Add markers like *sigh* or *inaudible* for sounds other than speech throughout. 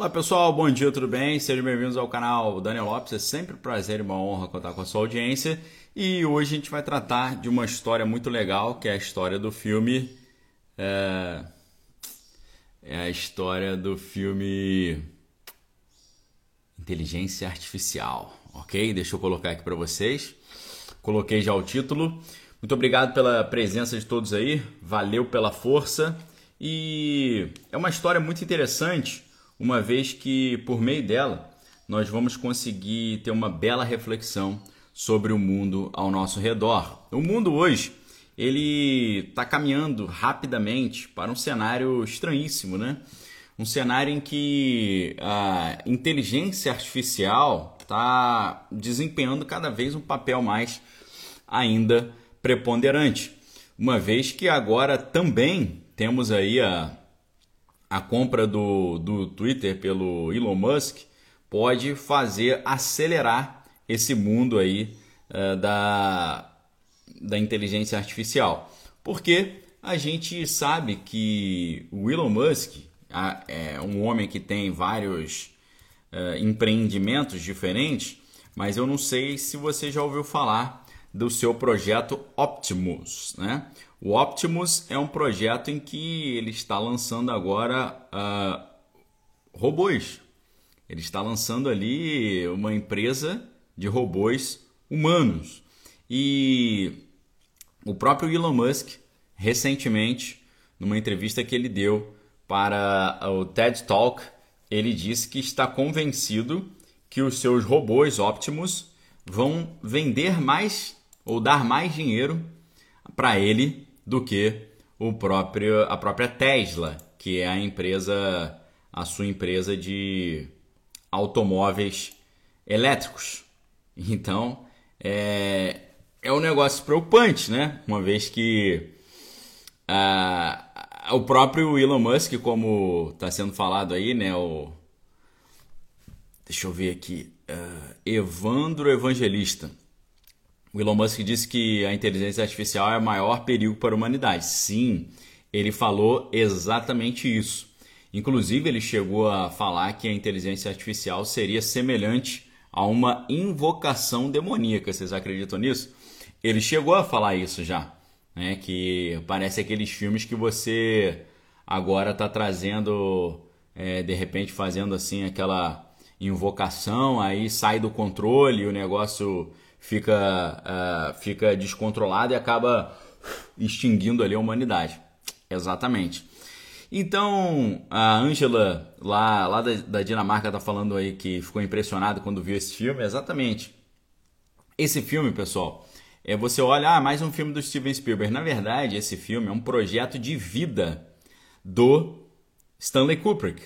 Olá pessoal, bom dia, tudo bem? Sejam bem-vindos ao canal Daniel Lopes. É sempre um prazer e uma honra contar com a sua audiência. E hoje a gente vai tratar de uma história muito legal, que é a história do filme. É, é a história do filme Inteligência Artificial, ok? Deixa eu colocar aqui para vocês. Coloquei já o título. Muito obrigado pela presença de todos aí, valeu pela força. E é uma história muito interessante uma vez que por meio dela nós vamos conseguir ter uma bela reflexão sobre o mundo ao nosso redor. O mundo hoje ele está caminhando rapidamente para um cenário estranhíssimo, né? Um cenário em que a inteligência artificial está desempenhando cada vez um papel mais ainda preponderante, uma vez que agora também temos aí a a compra do, do Twitter pelo Elon Musk pode fazer acelerar esse mundo aí uh, da, da inteligência artificial. Porque a gente sabe que o Elon Musk é um homem que tem vários uh, empreendimentos diferentes, mas eu não sei se você já ouviu falar do seu projeto Optimus, né? O Optimus é um projeto em que ele está lançando agora uh, robôs. Ele está lançando ali uma empresa de robôs humanos. E o próprio Elon Musk, recentemente, numa entrevista que ele deu para o TED Talk, ele disse que está convencido que os seus robôs Optimus vão vender mais ou dar mais dinheiro para ele do que o próprio, a própria Tesla, que é a empresa, a sua empresa de automóveis elétricos. Então, é, é um negócio preocupante, né? Uma vez que ah, o próprio Elon Musk, como está sendo falado aí, né? O, deixa eu ver aqui. Uh, Evandro Evangelista o Elon Musk disse que a inteligência artificial é o maior perigo para a humanidade. Sim, ele falou exatamente isso. Inclusive, ele chegou a falar que a inteligência artificial seria semelhante a uma invocação demoníaca. Vocês acreditam nisso? Ele chegou a falar isso já. Né? Que parece aqueles filmes que você agora está trazendo, é, de repente fazendo assim aquela invocação, aí sai do controle, o negócio fica, uh, fica descontrolado e acaba extinguindo ali a humanidade. Exatamente. Então, a Angela, lá, lá da, da Dinamarca, está falando aí que ficou impressionada quando viu esse filme. Exatamente. Esse filme, pessoal, é você olha, ah, mais um filme do Steven Spielberg. Na verdade, esse filme é um projeto de vida do Stanley Kubrick.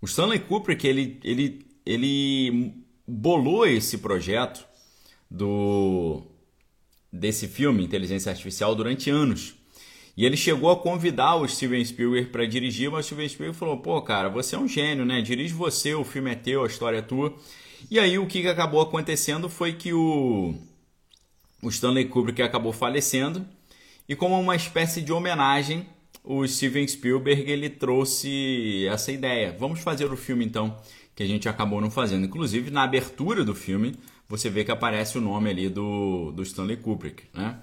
O Stanley Kubrick, ele, ele, ele bolou esse projeto do desse filme Inteligência Artificial durante anos. E ele chegou a convidar o Steven Spielberg para dirigir, mas o Steven Spielberg falou: "Pô, cara, você é um gênio, né? Dirige você, o filme é teu, a história é tua". E aí o que acabou acontecendo foi que o o Stanley Kubrick acabou falecendo e como uma espécie de homenagem, o Steven Spielberg ele trouxe essa ideia. Vamos fazer o filme então, que a gente acabou não fazendo. Inclusive na abertura do filme, você vê que aparece o nome ali do, do Stanley Kubrick. Né?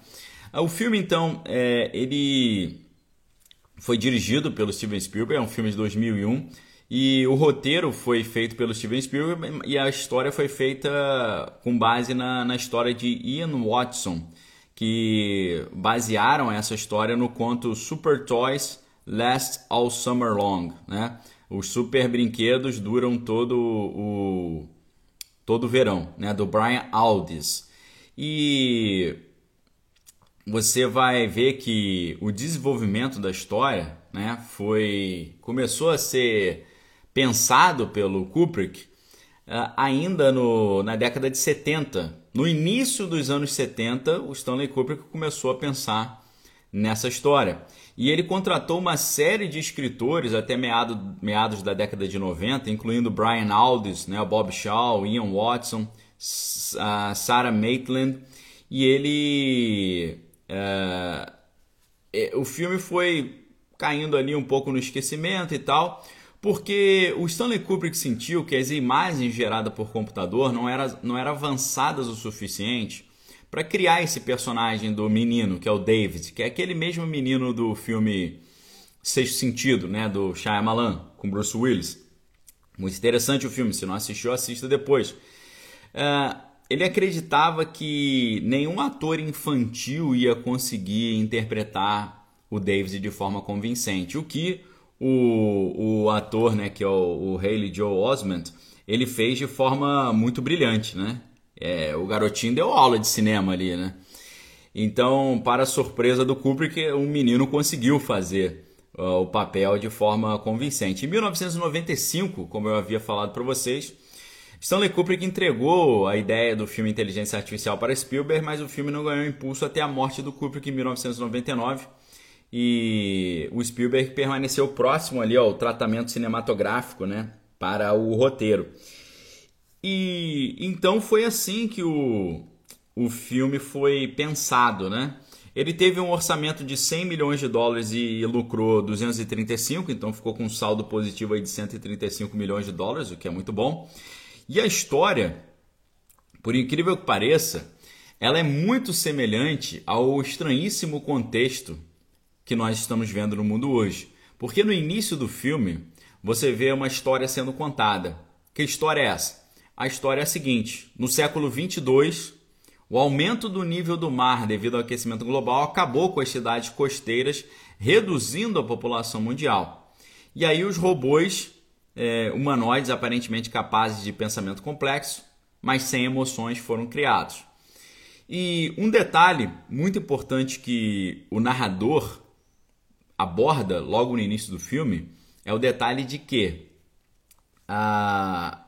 Ah, o filme, então, é, ele foi dirigido pelo Steven Spielberg, é um filme de 2001, e o roteiro foi feito pelo Steven Spielberg e a história foi feita com base na, na história de Ian Watson, que basearam essa história no conto Super Toys Last All Summer Long. Né? Os super brinquedos duram todo o, todo verão, né, do Brian Aldiss. E você vai ver que o desenvolvimento da história, né, foi começou a ser pensado pelo Kubrick uh, ainda no, na década de 70. No início dos anos 70, o Stanley Kubrick começou a pensar nessa história. E ele contratou uma série de escritores até meado, meados da década de 90, incluindo Brian Aldiss, né, Bob Shaw, Ian Watson, Sarah Maitland, e ele... Uh, o filme foi caindo ali um pouco no esquecimento e tal, Porque o Stanley Kubrick sentiu que as imagens geradas por computador não, era, não eram avançadas o suficiente para criar esse personagem do menino, que é o David, que é aquele mesmo menino do filme Sexto Sentido, né, do Shyamalan, com Bruce Willis. Muito interessante o filme, se não assistiu, assista depois. Uh, ele acreditava que nenhum ator infantil ia conseguir interpretar o David de forma convincente, o que o, o ator, né, que é o, o Haley Joe Osment, ele fez de forma muito brilhante, né? É, o garotinho deu aula de cinema ali, né? Então, para surpresa do Kubrick, o menino conseguiu fazer uh, o papel de forma convincente. Em 1995, como eu havia falado para vocês, Stanley Kubrick entregou a ideia do filme Inteligência Artificial para Spielberg, mas o filme não ganhou impulso até a morte do Kubrick em 1999 e o Spielberg permaneceu próximo ali ao tratamento cinematográfico, né, para o roteiro. E então foi assim que o, o filme foi pensado, né? Ele teve um orçamento de 100 milhões de dólares e lucrou 235, então ficou com um saldo positivo aí de 135 milhões de dólares, o que é muito bom. E a história, por incrível que pareça, ela é muito semelhante ao estranhíssimo contexto que nós estamos vendo no mundo hoje. Porque no início do filme você vê uma história sendo contada. Que história é essa? A história é a seguinte: no século 22, o aumento do nível do mar devido ao aquecimento global acabou com as cidades costeiras, reduzindo a população mundial. E aí os robôs é, humanoides aparentemente capazes de pensamento complexo, mas sem emoções, foram criados. E um detalhe muito importante que o narrador aborda logo no início do filme é o detalhe de que a,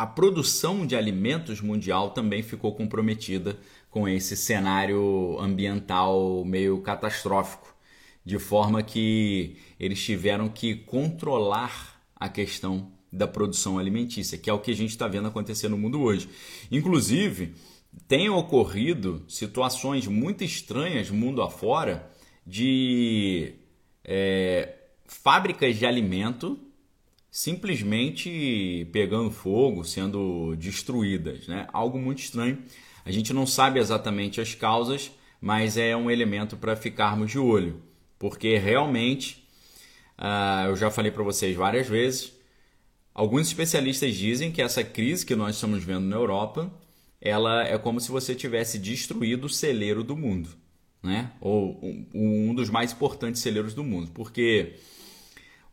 a produção de alimentos mundial também ficou comprometida com esse cenário ambiental meio catastrófico, de forma que eles tiveram que controlar a questão da produção alimentícia, que é o que a gente está vendo acontecer no mundo hoje. Inclusive, tem ocorrido situações muito estranhas mundo afora de é, fábricas de alimento simplesmente pegando fogo, sendo destruídas, né? Algo muito estranho. A gente não sabe exatamente as causas, mas é um elemento para ficarmos de olho, porque realmente, uh, eu já falei para vocês várias vezes, alguns especialistas dizem que essa crise que nós estamos vendo na Europa, ela é como se você tivesse destruído o celeiro do mundo né? ou um, um dos mais importantes celeiros do mundo, porque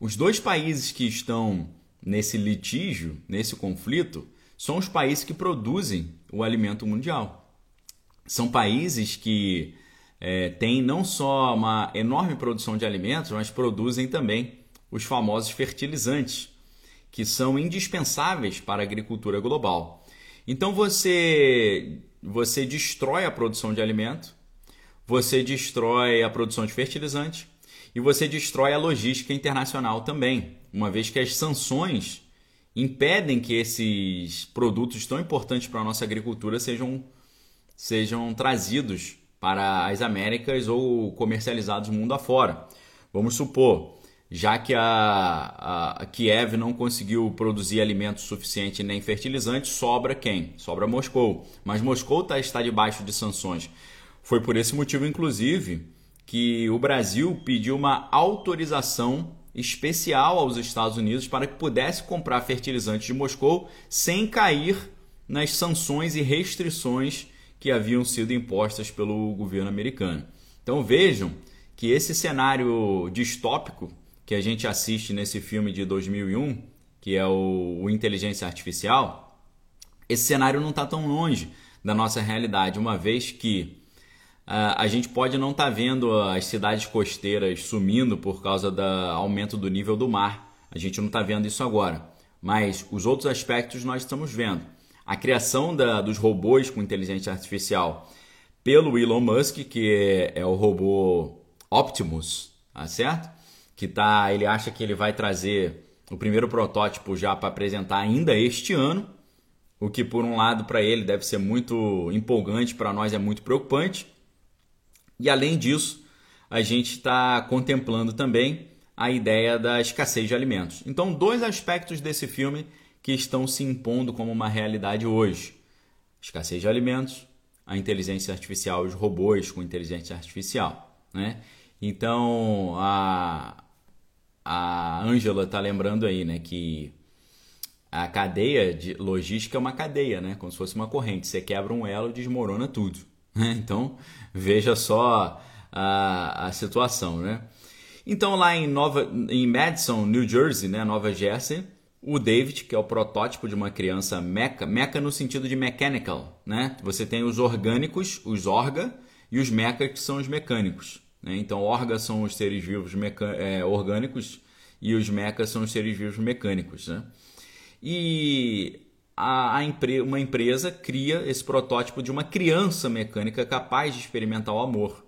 os dois países que estão nesse litígio, nesse conflito, são os países que produzem o alimento mundial. São países que é, têm não só uma enorme produção de alimentos, mas produzem também os famosos fertilizantes, que são indispensáveis para a agricultura global. Então você, você destrói a produção de alimento você destrói a produção de fertilizante e você destrói a logística internacional também, uma vez que as sanções impedem que esses produtos tão importantes para a nossa agricultura sejam, sejam trazidos para as Américas ou comercializados mundo afora. Vamos supor, já que a, a, Kiev não conseguiu produzir alimentos suficiente nem fertilizantes, sobra quem? Sobra Moscou. Mas Moscou tá, está debaixo de sanções. Foi por esse motivo, inclusive, que o Brasil pediu uma autorização especial aos Estados Unidos para que pudesse comprar fertilizantes de Moscou sem cair nas sanções e restrições que haviam sido impostas pelo governo americano. Então vejam que esse cenário distópico que a gente assiste nesse filme de 2001, que é o, o Inteligência Artificial, esse cenário não está tão longe da nossa realidade, uma vez que a gente pode não estar tá vendo as cidades costeiras sumindo por causa do aumento do nível do mar. A gente não está vendo isso agora. Mas os outros aspectos nós estamos vendo. A criação da, dos robôs com inteligência artificial pelo Elon Musk, que é, é o robô Optimus, tá certo? Que tá, ele acha que ele vai trazer o primeiro protótipo já para apresentar ainda este ano, o que por um lado para ele deve ser muito empolgante, para nós é muito preocupante. E além disso, a gente está contemplando também a ideia da escassez de alimentos. Então, dois aspectos desse filme que estão se impondo como uma realidade hoje: escassez de alimentos, a inteligência artificial, os robôs com inteligência artificial. Né? Então, a, a Angela está lembrando aí né, que a cadeia de logística é uma cadeia, né? Como se fosse uma corrente. Você quebra um elo, desmorona tudo. Né? Então veja só a, a situação, né? Então lá em Nova, em Madison, New Jersey, né, Nova Jersey, o David, que é o protótipo de uma criança meca, meca no sentido de mechanical, né? Você tem os orgânicos, os orga, e os meca que são os mecânicos. Né? Então orga são os seres vivos é, orgânicos e os mecas são os seres vivos mecânicos, né? E a, a empre, uma empresa cria esse protótipo de uma criança mecânica capaz de experimentar o amor.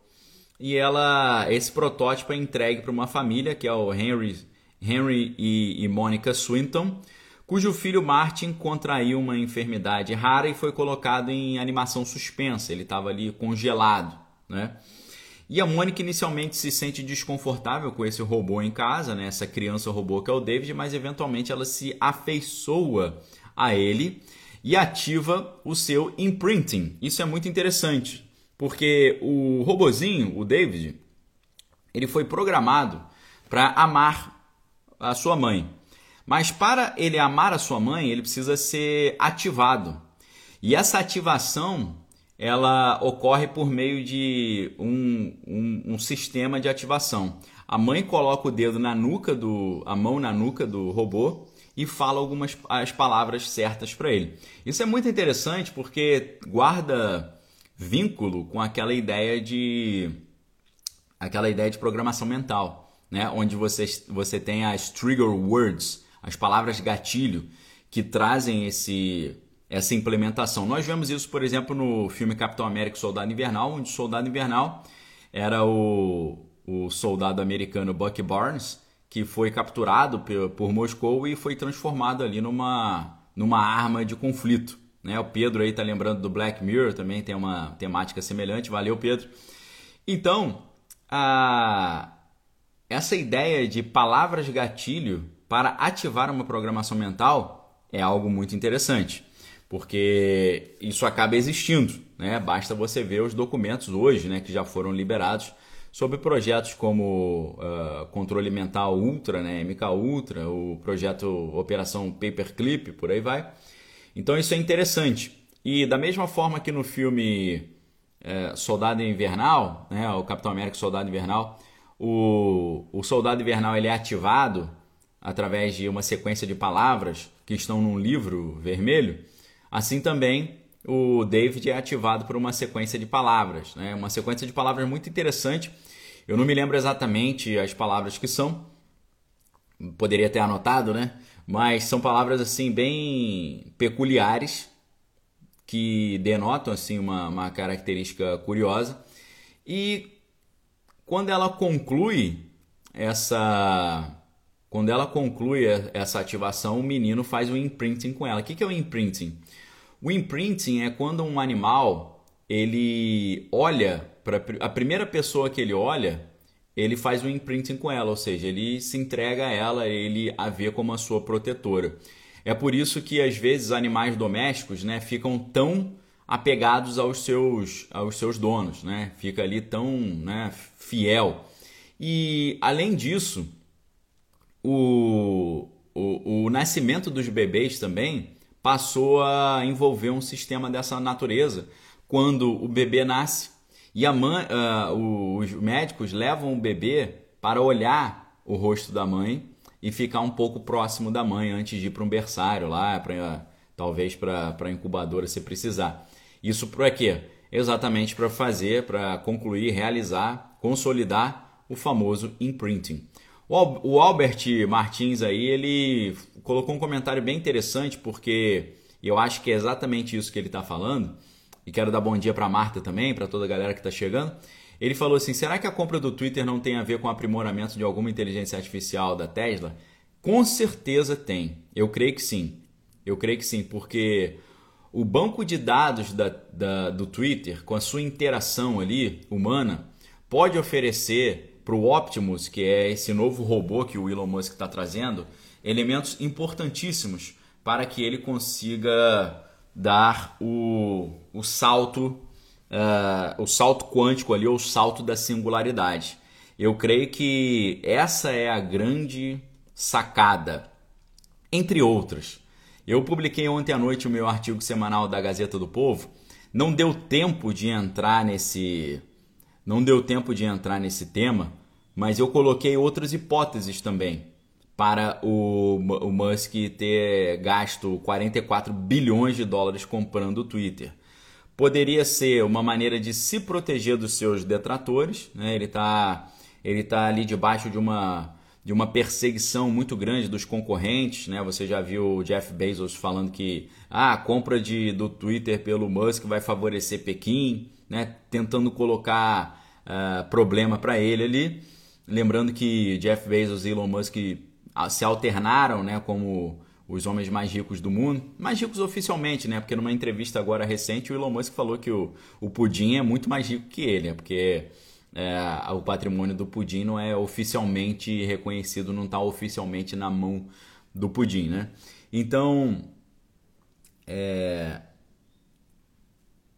E ela, esse protótipo é entregue para uma família que é o Henry, Henry e, e Monica Swinton, cujo filho Martin contraiu uma enfermidade rara e foi colocado em animação suspensa. Ele estava ali congelado, né? E a Mônica inicialmente se sente desconfortável com esse robô em casa, né? essa criança robô que é o David, mas eventualmente ela se afeiçoa a ele e ativa o seu imprinting. Isso é muito interessante, porque o robozinho, o David, ele foi programado para amar a sua mãe. Mas para ele amar a sua mãe, ele precisa ser ativado. E essa ativação ela ocorre por meio de um, um, um, sistema de ativação. A mãe coloca o dedo na nuca do, a mão na nuca do robô e fala algumas as palavras certas para ele. Isso é muito interessante porque guarda vínculo com aquela ideia de aquela ideia de programação mental, né? Onde você, você tem as trigger words, as palavras gatilho que trazem esse essa implementação. Nós vemos isso, por exemplo, no filme Capitão América Soldado Invernal, onde o Soldado Invernal era o, o soldado americano Bucky Barnes, que foi capturado por, Moscou e foi transformado ali numa, numa arma de conflito. Né? O Pedro aí está lembrando do Black Mirror, também tem uma temática semelhante. Valeu, Pedro. Então, a, essa ideia de palavras gatilho para ativar uma programação mental é algo muito interessante porque isso acaba existindo. Né? Basta você ver os documentos hoje né, que já foram liberados sobre projetos como uh, Controle Mental Ultra, né, MK Ultra, o projeto Operação Paperclip, por aí vai. Então isso é interessante. E da mesma forma que no filme é, Soldado Invernal, né, o Capitão América Soldado Invernal, o, o Soldado Invernal ele é ativado através de uma sequência de palavras que estão num livro vermelho. Assim também o David é ativado por uma sequência de palavras, né? uma sequência de palavras muito interessante. Eu não me lembro exatamente as palavras que são, poderia ter anotado, né? Mas são palavras assim bem peculiares que denotam assim uma, uma característica curiosa. E quando ela conclui essa quando ela conclui essa ativação, o menino faz o imprinting com ela. O que é o imprinting? O imprinting é quando um animal ele olha para a primeira pessoa que ele olha, ele faz o imprinting com ela, ou seja, ele se entrega a ela, ele a vê como a sua protetora. É por isso que às vezes animais domésticos, né, ficam tão apegados aos seus, aos seus donos, né? Fica ali tão, né, fiel. E além disso, o, o, o nascimento dos bebês também passou a envolver um sistema dessa natureza quando o bebê nasce e a mãe, uh, os médicos levam o bebê para olhar o rosto da mãe e ficar um pouco próximo da mãe antes de ir para um berçário lá, pra, talvez para a incubadora se precisar. Isso para quê? Exatamente para fazer, para concluir, realizar, consolidar o famoso imprinting. O Albert Martins aí, ele colocou um comentário bem interessante, porque eu acho que é exatamente isso que ele está falando, e quero dar bom dia para Marta também, para toda a galera que está chegando. Ele falou assim: será que a compra do Twitter não tem a ver com o aprimoramento de alguma inteligência artificial da Tesla? Com certeza tem. Eu creio que sim. Eu creio que sim, porque o banco de dados da, da, do Twitter, com a sua interação ali humana, pode oferecer para o Optimus, que é esse novo robô que o Elon Musk está trazendo, elementos importantíssimos para que ele consiga dar o, o salto uh, o salto quântico ali, ou o salto da singularidade. Eu creio que essa é a grande sacada, entre outras. Eu publiquei ontem à noite o meu artigo semanal da Gazeta do Povo. Não deu tempo de entrar nesse não deu tempo de entrar nesse tema, mas eu coloquei outras hipóteses também para o, o Musk ter gasto 44 bilhões de dólares comprando o Twitter. Poderia ser uma maneira de se proteger dos seus detratores, né? ele está ele tá ali debaixo de uma, de uma perseguição muito grande dos concorrentes. Né? Você já viu o Jeff Bezos falando que ah, a compra de, do Twitter pelo Musk vai favorecer Pequim, né? tentando colocar uh, problema para ele ali. Lembrando que Jeff Bezos e Elon Musk se alternaram né, como os homens mais ricos do mundo, mais ricos oficialmente, né? Porque numa entrevista agora recente o Elon Musk falou que o, o Pudim é muito mais rico que ele, né? porque é, o patrimônio do Pudim não é oficialmente reconhecido, não está oficialmente na mão do Pudim, né? Então, é,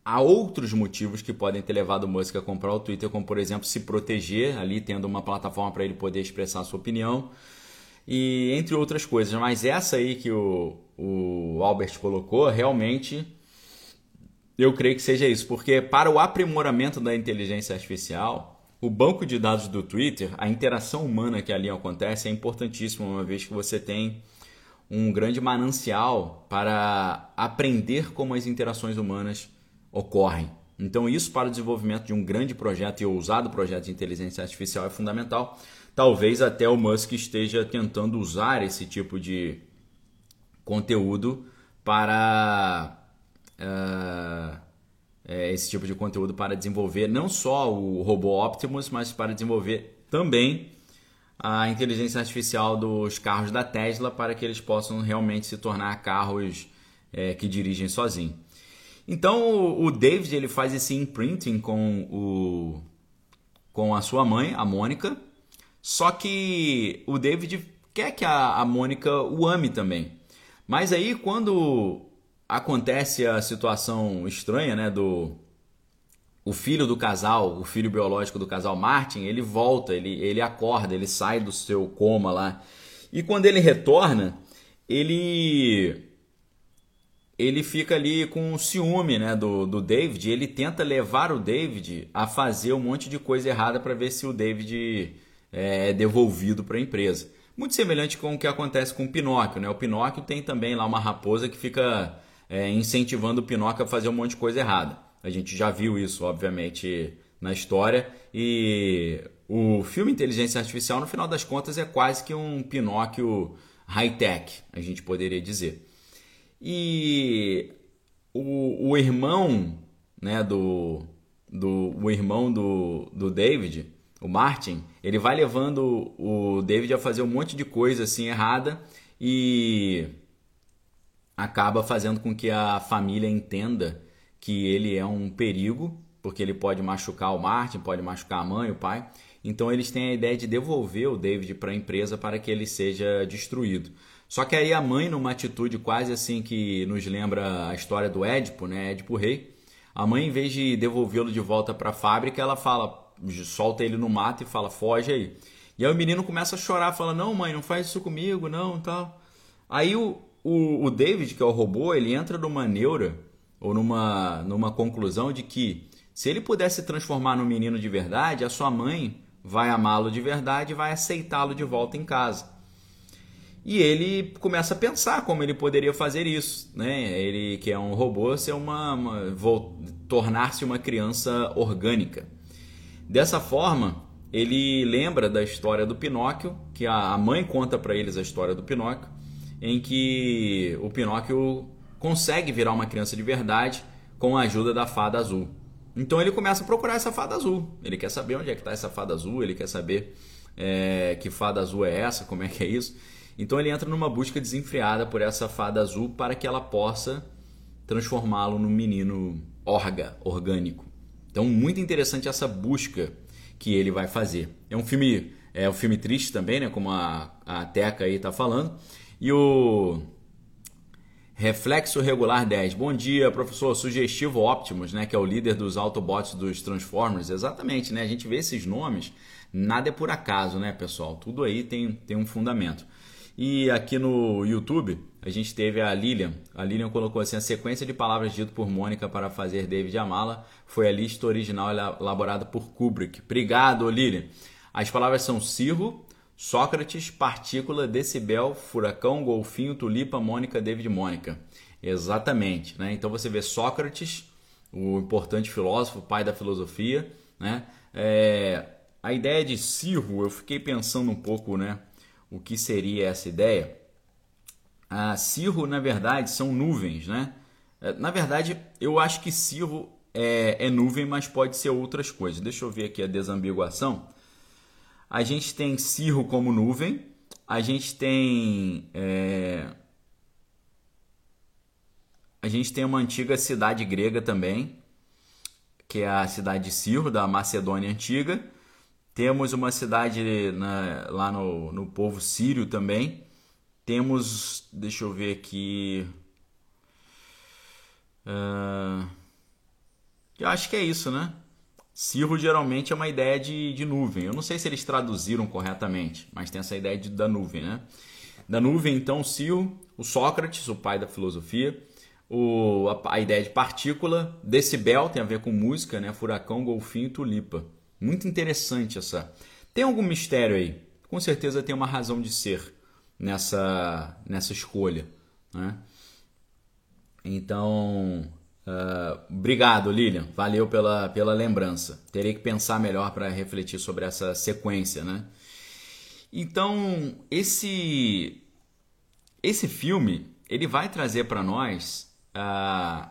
há outros motivos que podem ter levado o Musk a comprar o Twitter, como por exemplo se proteger ali, tendo uma plataforma para ele poder expressar a sua opinião e entre outras coisas. Mas essa aí que o, o Albert colocou, realmente eu creio que seja isso, porque para o aprimoramento da inteligência artificial, o banco de dados do Twitter, a interação humana que ali acontece é importantíssima, uma vez que você tem um grande manancial para aprender como as interações humanas ocorrem. Então, isso para o desenvolvimento de um grande projeto e ousado projeto de inteligência artificial é fundamental. Talvez até o Musk esteja tentando usar esse tipo de conteúdo para uh, esse tipo de conteúdo para desenvolver não só o robô Optimus, mas para desenvolver também a inteligência artificial dos carros da Tesla para que eles possam realmente se tornar carros é, que dirigem sozinhos. Então o David ele faz esse imprinting com o com a sua mãe, a Mônica, só que o David quer que a, a Mônica o ame também. Mas aí quando acontece a situação estranha, né, do o filho do casal, o filho biológico do casal Martin, ele volta, ele, ele acorda, ele sai do seu coma lá. E quando ele retorna, ele ele fica ali com ciúme né, do, do David. Ele tenta levar o David a fazer um monte de coisa errada para ver se o David é devolvido para a empresa. Muito semelhante com o que acontece com o Pinóquio. Né? O Pinóquio tem também lá uma raposa que fica é, incentivando o Pinóquio a fazer um monte de coisa errada. A gente já viu isso, obviamente, na história. E o filme Inteligência Artificial, no final das contas, é quase que um Pinóquio high-tech, a gente poderia dizer. E o, o irmão né, do, do o irmão do, do David o Martin, ele vai levando o David a fazer um monte de coisa assim errada e acaba fazendo com que a família entenda que ele é um perigo, porque ele pode machucar o Martin, pode machucar a mãe, o pai. Então eles têm a ideia de devolver o David para a empresa para que ele seja destruído. Só que aí a mãe, numa atitude quase assim que nos lembra a história do Édipo, né? Édipo Rei, a mãe, em vez de devolvê-lo de volta para a fábrica, ela fala: solta ele no mato e fala, foge aí. E aí o menino começa a chorar, fala, não mãe, não faz isso comigo, não, tal. Aí o, o, o David, que é o robô, ele entra numa neura, ou numa, numa conclusão de que se ele pudesse se transformar num menino de verdade, a sua mãe vai amá-lo de verdade e vai aceitá-lo de volta em casa. E ele começa a pensar como ele poderia fazer isso, né? Ele que é um robô ser uma, uma tornar-se uma criança orgânica. Dessa forma, ele lembra da história do Pinóquio, que a mãe conta para eles a história do Pinóquio, em que o Pinóquio consegue virar uma criança de verdade com a ajuda da fada azul. Então ele começa a procurar essa fada azul. Ele quer saber onde é que está essa fada azul, ele quer saber é, que fada azul é essa, como é que é isso. Então ele entra numa busca desenfreada por essa fada azul para que ela possa transformá-lo num menino orga, orgânico. Então, muito interessante essa busca que ele vai fazer. É um filme, é um filme triste também, né? Como a, a Teca aí tá falando. E o Reflexo Regular 10. Bom dia, professor. Sugestivo Optimus, né? Que é o líder dos Autobots dos Transformers. Exatamente, né? A gente vê esses nomes, nada é por acaso, né, pessoal? Tudo aí tem, tem um fundamento. E aqui no YouTube, a gente teve a Lilian. A Lilian colocou assim: a sequência de palavras dito por Mônica para fazer David Amala foi a lista original elaborada por Kubrick. Obrigado, Lilian. As palavras são cirro, Sócrates, partícula, decibel, furacão, golfinho, tulipa, Mônica, David, Mônica. Exatamente. Né? Então você vê Sócrates, o importante filósofo, pai da filosofia. Né? É, a ideia de cirro, eu fiquei pensando um pouco né, o que seria essa ideia. A cirro, na verdade, são nuvens, né? É, na verdade, eu acho que cirro é, é nuvem, mas pode ser outras coisas. Deixa eu ver aqui a desambiguação. A gente tem cirro como nuvem, a gente tem é... a gente tem uma antiga cidade grega também, que é a cidade de Cirro, da Macedônia antiga. Temos uma cidade na, lá no, no povo sírio também, temos, deixa eu ver aqui. Uh, eu acho que é isso, né? Cirro geralmente é uma ideia de, de nuvem. Eu não sei se eles traduziram corretamente, mas tem essa ideia de, da nuvem, né? Da nuvem, então, Cirro, o Sócrates, o pai da filosofia, o, a, a, ideia de partícula, decibel tem a ver com música, né? Furacão, golfinho, tulipa. Muito interessante essa. Tem algum mistério aí? Com certeza tem uma razão de ser nessa, nessa escolha. Né? Então, uh, obrigado, Lilian. Valeu pela, pela lembrança. Terei que pensar melhor para refletir sobre essa sequência. Né? Então, esse, esse filme ele vai trazer para nós uh,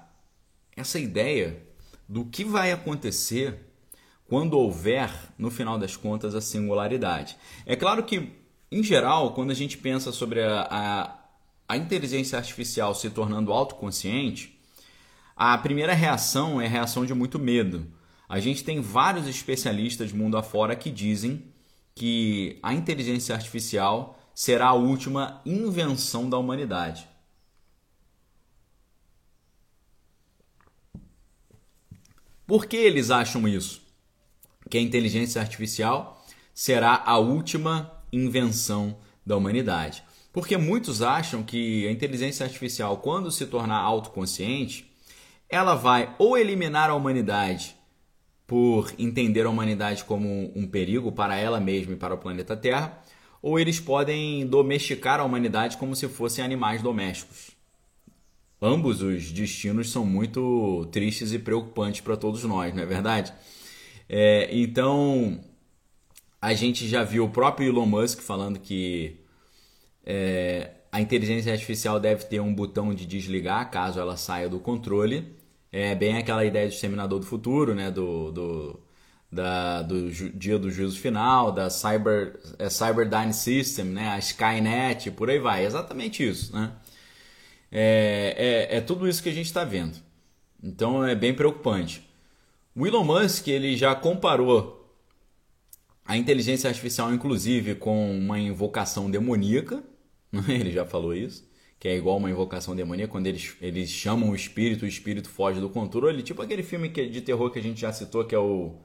essa ideia do que vai acontecer quando houver, no final das contas, a singularidade. É claro que em geral, quando a gente pensa sobre a, a, a inteligência artificial se tornando autoconsciente, a primeira reação é a reação de muito medo. A gente tem vários especialistas mundo afora que dizem que a inteligência artificial será a última invenção da humanidade. Por que eles acham isso? Que a inteligência artificial será a última invenção da humanidade. Porque muitos acham que a inteligência artificial, quando se tornar autoconsciente, ela vai ou eliminar a humanidade por entender a humanidade como um perigo para ela mesma e para o planeta Terra, ou eles podem domesticar a humanidade como se fossem animais domésticos. Ambos os destinos são muito tristes e preocupantes para todos nós, não é verdade? É, então, a gente já viu o próprio Elon Musk falando que é, a inteligência artificial deve ter um botão de desligar caso ela saia do controle. É bem aquela ideia do Exterminador do Futuro, né? Do, do, da, do dia do juízo final, da Cyber, é, Cyberdyne System, né? a Skynet, por aí vai. É exatamente isso. Né? É, é, é tudo isso que a gente está vendo. Então é bem preocupante. O Elon Musk ele já comparou a inteligência artificial, inclusive, com uma invocação demoníaca, *laughs* ele já falou isso, que é igual uma invocação demoníaca, quando eles, eles chamam o espírito, o espírito foge do controle, tipo aquele filme que, de terror que a gente já citou, que é o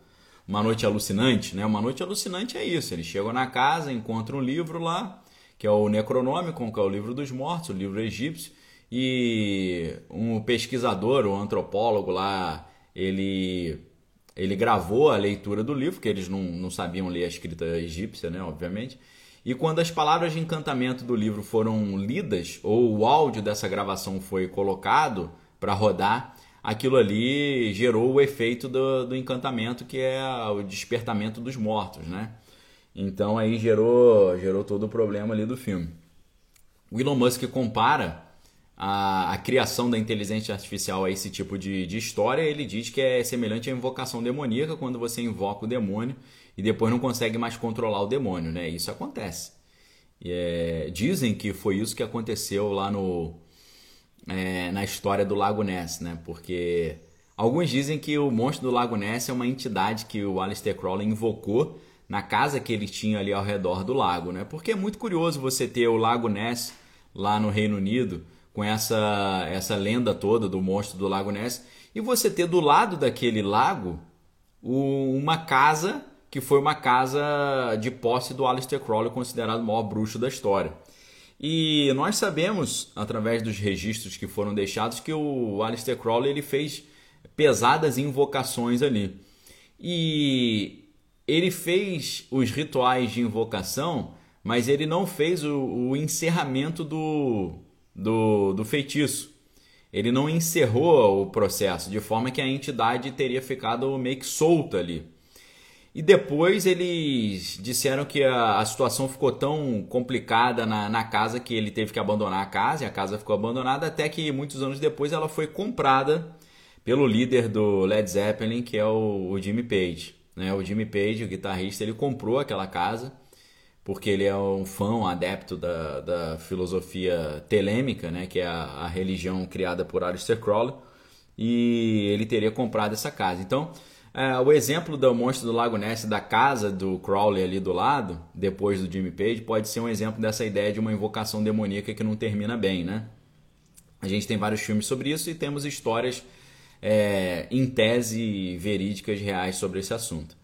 Uma Noite Alucinante, né? Uma Noite Alucinante é isso, eles chegam na casa, encontram um livro lá, que é o Necronômico, que é o livro dos mortos, o livro egípcio, e um pesquisador, um antropólogo lá, ele ele gravou a leitura do livro, que eles não, não sabiam ler a escrita egípcia, né, obviamente. E quando as palavras de encantamento do livro foram lidas, ou o áudio dessa gravação foi colocado para rodar, aquilo ali gerou o efeito do, do encantamento, que é o despertamento dos mortos, né? Então aí gerou, gerou todo o problema ali do filme. O Elon Musk compara a, a, criação da inteligência artificial a esse tipo de, de história, ele diz que é semelhante à invocação demoníaca, quando você invoca o demônio e depois não consegue mais controlar o demônio, né? Isso acontece. É, dizem que foi isso que aconteceu lá no, é, na história do Lago Ness, né? Porque Alguns dizem que o monstro do Lago Ness é uma entidade que o Aleister Crowley invocou na casa que ele tinha ali ao redor do lago, né? Porque é muito curioso você ter o Lago Ness lá no Reino Unido com essa essa lenda toda do monstro do Lago Ness e você ter do lado daquele lago uma casa que foi uma casa de posse do Aleister Crowley, considerado o maior bruxo da história. E nós sabemos, através dos registros que foram deixados, que o Aleister Crowley ele fez pesadas invocações ali. E ele fez os rituais de invocação, mas ele não fez o, o encerramento do, do, do feitiço. Ele não encerrou o processo, de forma que a entidade teria ficado meio que solta ali. E depois eles disseram que a, a situação ficou tão complicada na, na, casa que ele teve que abandonar a casa, e a casa ficou abandonada, até que muitos anos depois ela foi comprada pelo líder do Led Zeppelin, que é o, o Jimmy Page. Né? O Jimmy Page, o guitarrista, ele comprou aquela casa porque ele é um fã, um adepto da, da filosofia telêmica, né? que é a, a religião criada por Aleister Crowley, e ele teria comprado essa casa. Então, é, o exemplo do monstro do Lago Ness, da casa do Crowley ali do lado, depois do Jimmy Page, pode ser um exemplo dessa ideia de uma invocação demoníaca que não termina bem, né? A gente tem vários filmes sobre isso e temos histórias é, em tese verídicas reais sobre esse assunto.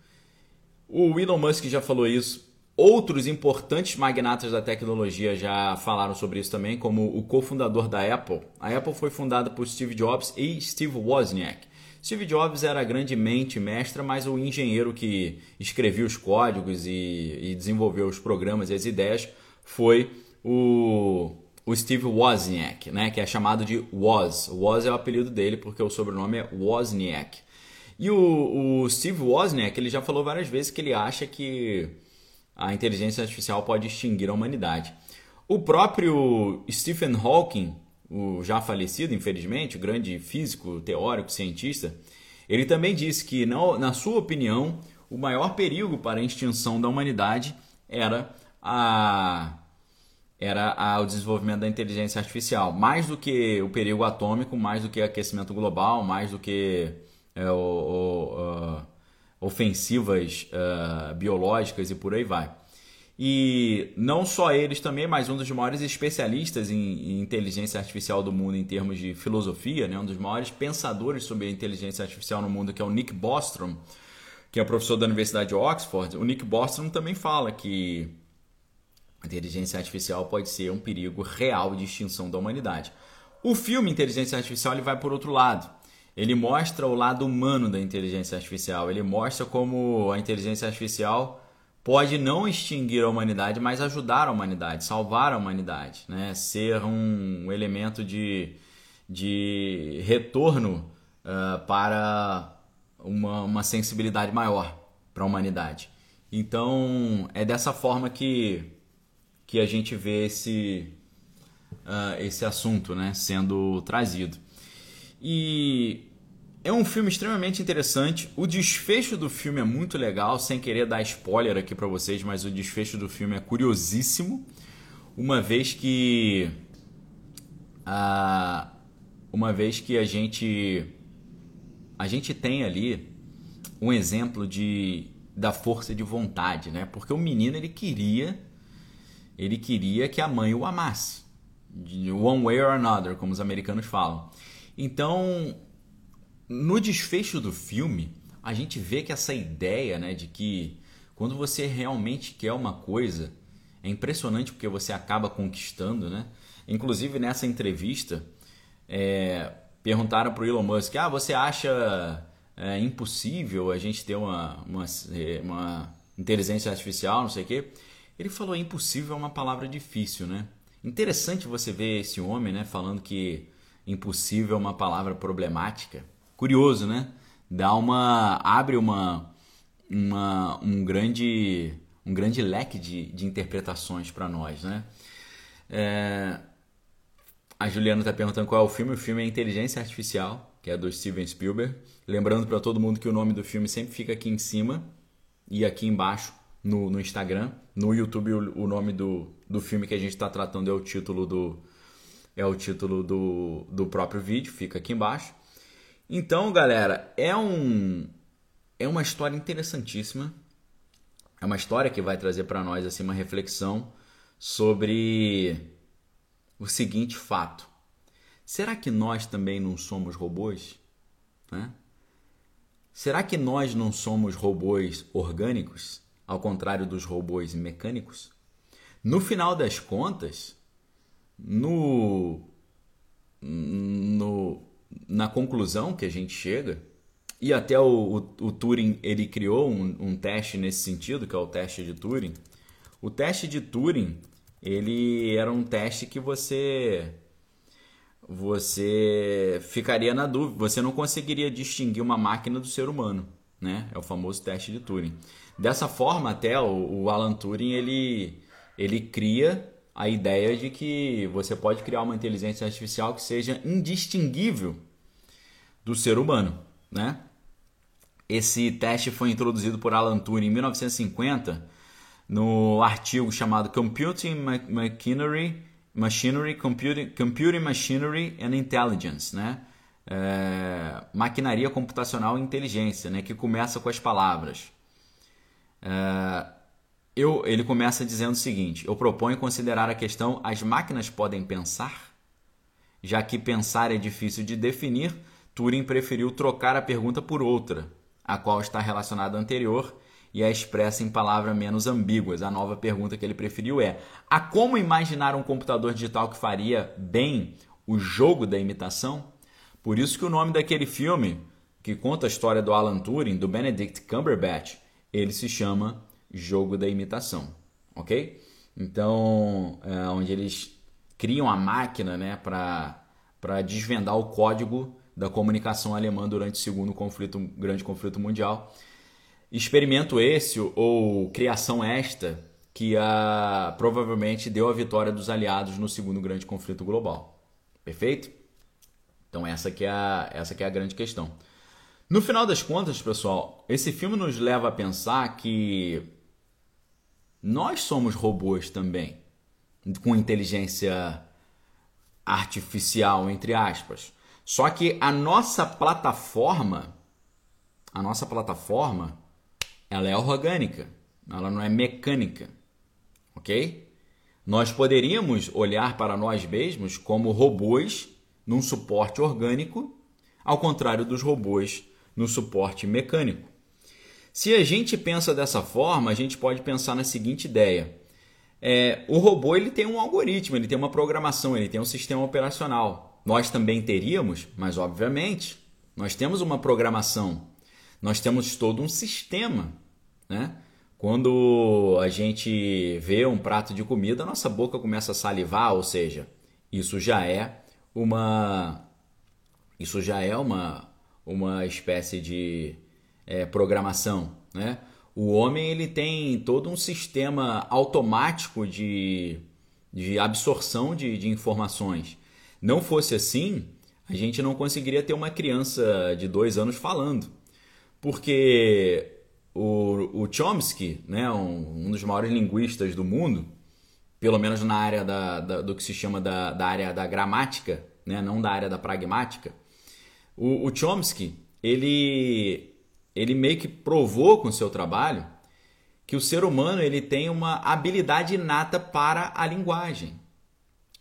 O Elon Musk já falou isso. Outros importantes magnatas da tecnologia já falaram sobre isso também, como o cofundador da Apple. A Apple foi fundada por Steve Jobs e Steve Wozniak. Steve Jobs era grande mente mestra, mas o engenheiro que escrevia os códigos e, e desenvolveu os programas e as ideias foi o, o Steve Wozniak, né, que é chamado de Woz. Woz é o apelido dele porque o sobrenome é Wozniak. E o, o Steve Wozniak ele já falou várias vezes que ele acha que a inteligência artificial pode extinguir a humanidade. O próprio Stephen Hawking o já falecido, infelizmente, o grande físico, teórico, cientista, ele também disse que, na sua opinião, o maior perigo para a extinção da humanidade era a era a, o desenvolvimento da inteligência artificial, mais do que o perigo atômico, mais do que aquecimento global, mais do que é, o, o, ofensivas uh, biológicas e por aí vai. E não só eles também, mas um dos maiores especialistas em, inteligência artificial do mundo em termos de filosofia, né? um dos maiores pensadores sobre a inteligência artificial no mundo, que é o Nick Bostrom, que é professor da Universidade de Oxford. O Nick Bostrom também fala que a inteligência artificial pode ser um perigo real de extinção da humanidade. O filme Inteligência Artificial ele vai por outro lado. Ele mostra o lado humano da inteligência artificial. Ele mostra como a inteligência artificial pode não extinguir a humanidade, mas ajudar a humanidade, salvar a humanidade, né? ser um elemento de, de retorno uh, para uma, uma sensibilidade maior para a humanidade. Então é dessa forma que, que a gente vê esse, uh, esse assunto né? sendo trazido. E é um filme extremamente interessante. O desfecho do filme é muito legal, sem querer dar spoiler aqui para vocês, mas o desfecho do filme é curiosíssimo, uma vez que a uma vez que a gente a gente tem ali um exemplo de da força de vontade, né? Porque o menino ele queria ele queria que a mãe o amasse, one way or another, como os americanos falam. Então no desfecho do filme, a gente vê que essa ideia né, de que quando você realmente quer uma coisa, é impressionante porque você acaba conquistando, né? Inclusive nessa entrevista, é, perguntaram para o Elon Musk: ah, você acha é, impossível a gente ter uma, uma, uma inteligência artificial, não sei o quê? Ele falou: impossível é uma palavra difícil, né? Interessante você ver esse homem né, falando que impossível é uma palavra problemática curioso, né? Dá uma. abre uma, uma um, grande, um grande leque de, de interpretações para nós, né? É, a Juliana está perguntando qual é o filme. O filme é Inteligência Artificial, que é do Steven Spielberg. Lembrando para todo mundo que o nome do filme sempre fica aqui em cima e aqui embaixo no, no Instagram. No YouTube, o, o nome do, do filme que a gente está tratando é o título do é o título do, do próprio vídeo, fica aqui embaixo. Então, galera, é um é uma história interessantíssima. É uma história que vai trazer para nós assim uma reflexão sobre o seguinte fato: será que nós também não somos robôs? Né? Será que nós não somos robôs orgânicos, ao contrário dos robôs mecânicos? No final das contas, no, no na conclusão que a gente chega, e até o, o, o Turing ele criou um, um, teste nesse sentido, que é o teste de Turing. O teste de Turing ele era um teste que você você ficaria na dúvida, você não conseguiria distinguir uma máquina do ser humano, né? É o famoso teste de Turing. Dessa forma, até o, o Alan Turing ele ele cria a ideia de que você pode criar uma inteligência artificial que seja indistinguível do ser humano, né? Esse teste foi introduzido por Alan Turing em 1950 no artigo chamado Computing Machinery, Machinery Computing, Computing Machinery and Intelligence, né? É, maquinaria computacional e inteligência, né? Que começa com as palavras. É, eu, ele começa dizendo o seguinte: Eu proponho considerar a questão: as máquinas podem pensar? Já que pensar é difícil de definir, Turing preferiu trocar a pergunta por outra, a qual está relacionada à anterior e a expressa em palavras menos ambíguas. A nova pergunta que ele preferiu é: há como imaginar um computador digital que faria bem o jogo da imitação? Por isso que o nome daquele filme, que conta a história do Alan Turing, do Benedict Cumberbatch, ele se chama Jogo da Imitação, ok? Então, é onde eles criam a máquina né, para desvendar o código da comunicação alemã durante o segundo conflito, grande conflito mundial. Experimento esse ou criação esta que a, provavelmente deu a vitória dos aliados no segundo grande conflito global. Perfeito? Então essa que é a, essa que é a grande questão. No final das contas, pessoal, esse filme nos leva a pensar que nós somos robôs também, com inteligência artificial, entre aspas. Só que a nossa plataforma, a nossa plataforma, ela é orgânica, ela não é mecânica, ok? Nós poderíamos olhar para nós mesmos como robôs num suporte orgânico, ao contrário dos robôs no suporte mecânico. Se a gente pensa dessa forma, a gente pode pensar na seguinte ideia: é, o robô ele tem um algoritmo, ele tem uma programação, ele tem um sistema operacional. Nós também teríamos, mas obviamente nós temos uma programação, nós temos todo um sistema, né? Quando a gente vê um prato de comida, nossa boca começa a salivar, ou seja, isso já é uma isso já é uma uma espécie de é, programação, né? O homem ele tem todo um sistema automático de, de absorção de, de informações. Não fosse assim, a gente não conseguiria ter uma criança de dois anos falando. Porque o, o Chomsky, né, um, um dos maiores linguistas do mundo, pelo menos na área da, da, do que se chama da, da área da gramática, né, não da área da pragmática, o, o Chomsky, ele, ele meio que provou com o seu trabalho que o ser humano ele tem uma habilidade inata para a linguagem.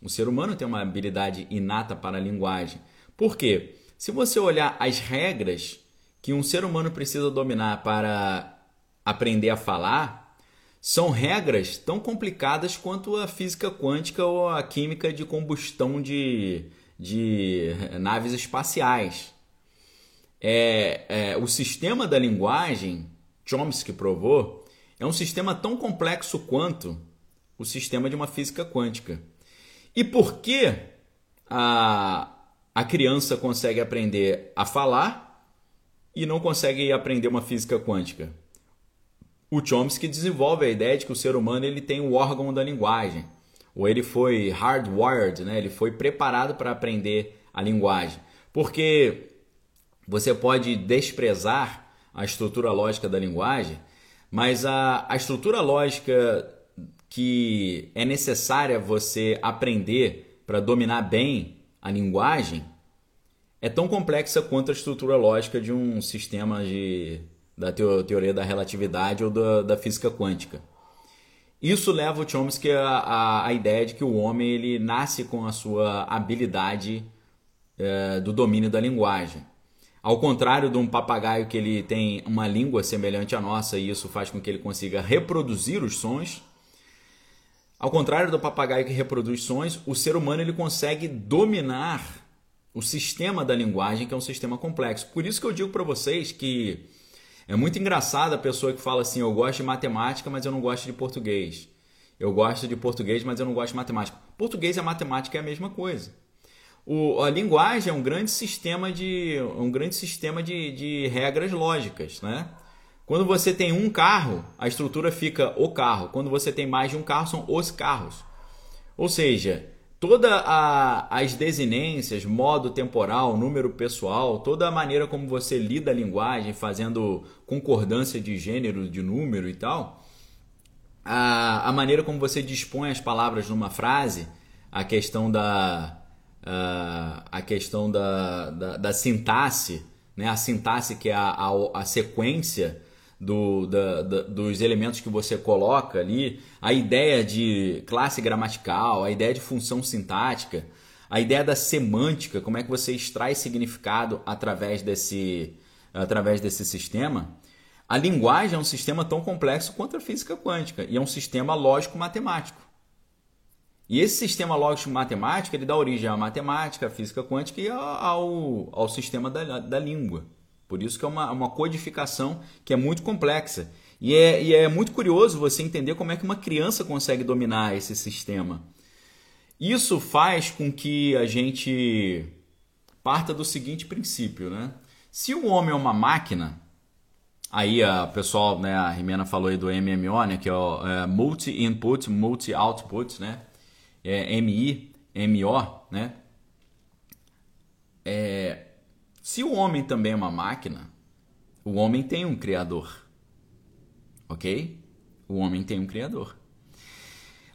O ser humano tem uma habilidade inata para a linguagem. Por quê? Se você olhar as regras que um ser humano precisa dominar para aprender a falar, são regras tão complicadas quanto a física quântica ou a química de combustão de, de naves espaciais. É, é, o sistema da linguagem, Chomsky provou, é um sistema tão complexo quanto o sistema de uma física quântica. E por que a, a criança consegue aprender a falar e não consegue aprender uma física quântica? O Chomsky desenvolve a ideia de que o ser humano ele tem o órgão da linguagem, ou ele foi hardwired, né? ele foi preparado para aprender a linguagem. Porque você pode desprezar a estrutura lógica da linguagem, mas a, a estrutura lógica que é necessária você aprender para dominar bem a linguagem, é tão complexa quanto a estrutura lógica de um sistema de, da teoria da relatividade ou da, da física quântica. Isso leva o Chomsky à, à, ideia de que o homem ele nasce com a sua habilidade é, do domínio da linguagem. Ao contrário de um papagaio que ele tem uma língua semelhante à nossa e isso faz com que ele consiga reproduzir os sons, ao contrário do papagaio que reproduz sons, o ser humano ele consegue dominar o sistema da linguagem, que é um sistema complexo. Por isso que eu digo para vocês que é muito engraçado a pessoa que fala assim: eu gosto de matemática, mas eu não gosto de português. Eu gosto de português, mas eu não gosto de matemática. Português e matemática é a mesma coisa. O, a linguagem é um grande sistema de, um grande sistema de, de regras lógicas, né? Quando você tem um carro, a estrutura fica o carro. Quando você tem mais de um carro, são os carros. Ou seja, todas as desinências, modo temporal, número pessoal, toda a maneira como você lida a linguagem, fazendo concordância de gênero, de número e tal, a, a maneira como você dispõe as palavras numa frase, a questão da, uh, a questão da, da, da, sintaxe, né? a sintaxe que é a, a, a sequência do, da, da, dos elementos que você coloca ali, a ideia de classe gramatical, a ideia de função sintática, a ideia da semântica, como é que você extrai significado através desse, através desse sistema. A linguagem é um sistema tão complexo quanto a física quântica e é um sistema lógico-matemático. E esse sistema lógico-matemático ele dá origem à matemática, à física quântica e ao, ao sistema da, da língua. Por isso que é uma, uma codificação que é muito complexa. E é, e é muito curioso você entender como é que uma criança consegue dominar esse sistema. Isso faz com que a gente parta do seguinte princípio, né? Se o homem é uma máquina, aí a pessoal, né, a Rimena falou aí do MMO, né, que é, o, é multi-input, multi-output, né? É, MI, MO, né? É, se o homem também é uma máquina, o homem tem um criador, ok? O homem tem um criador.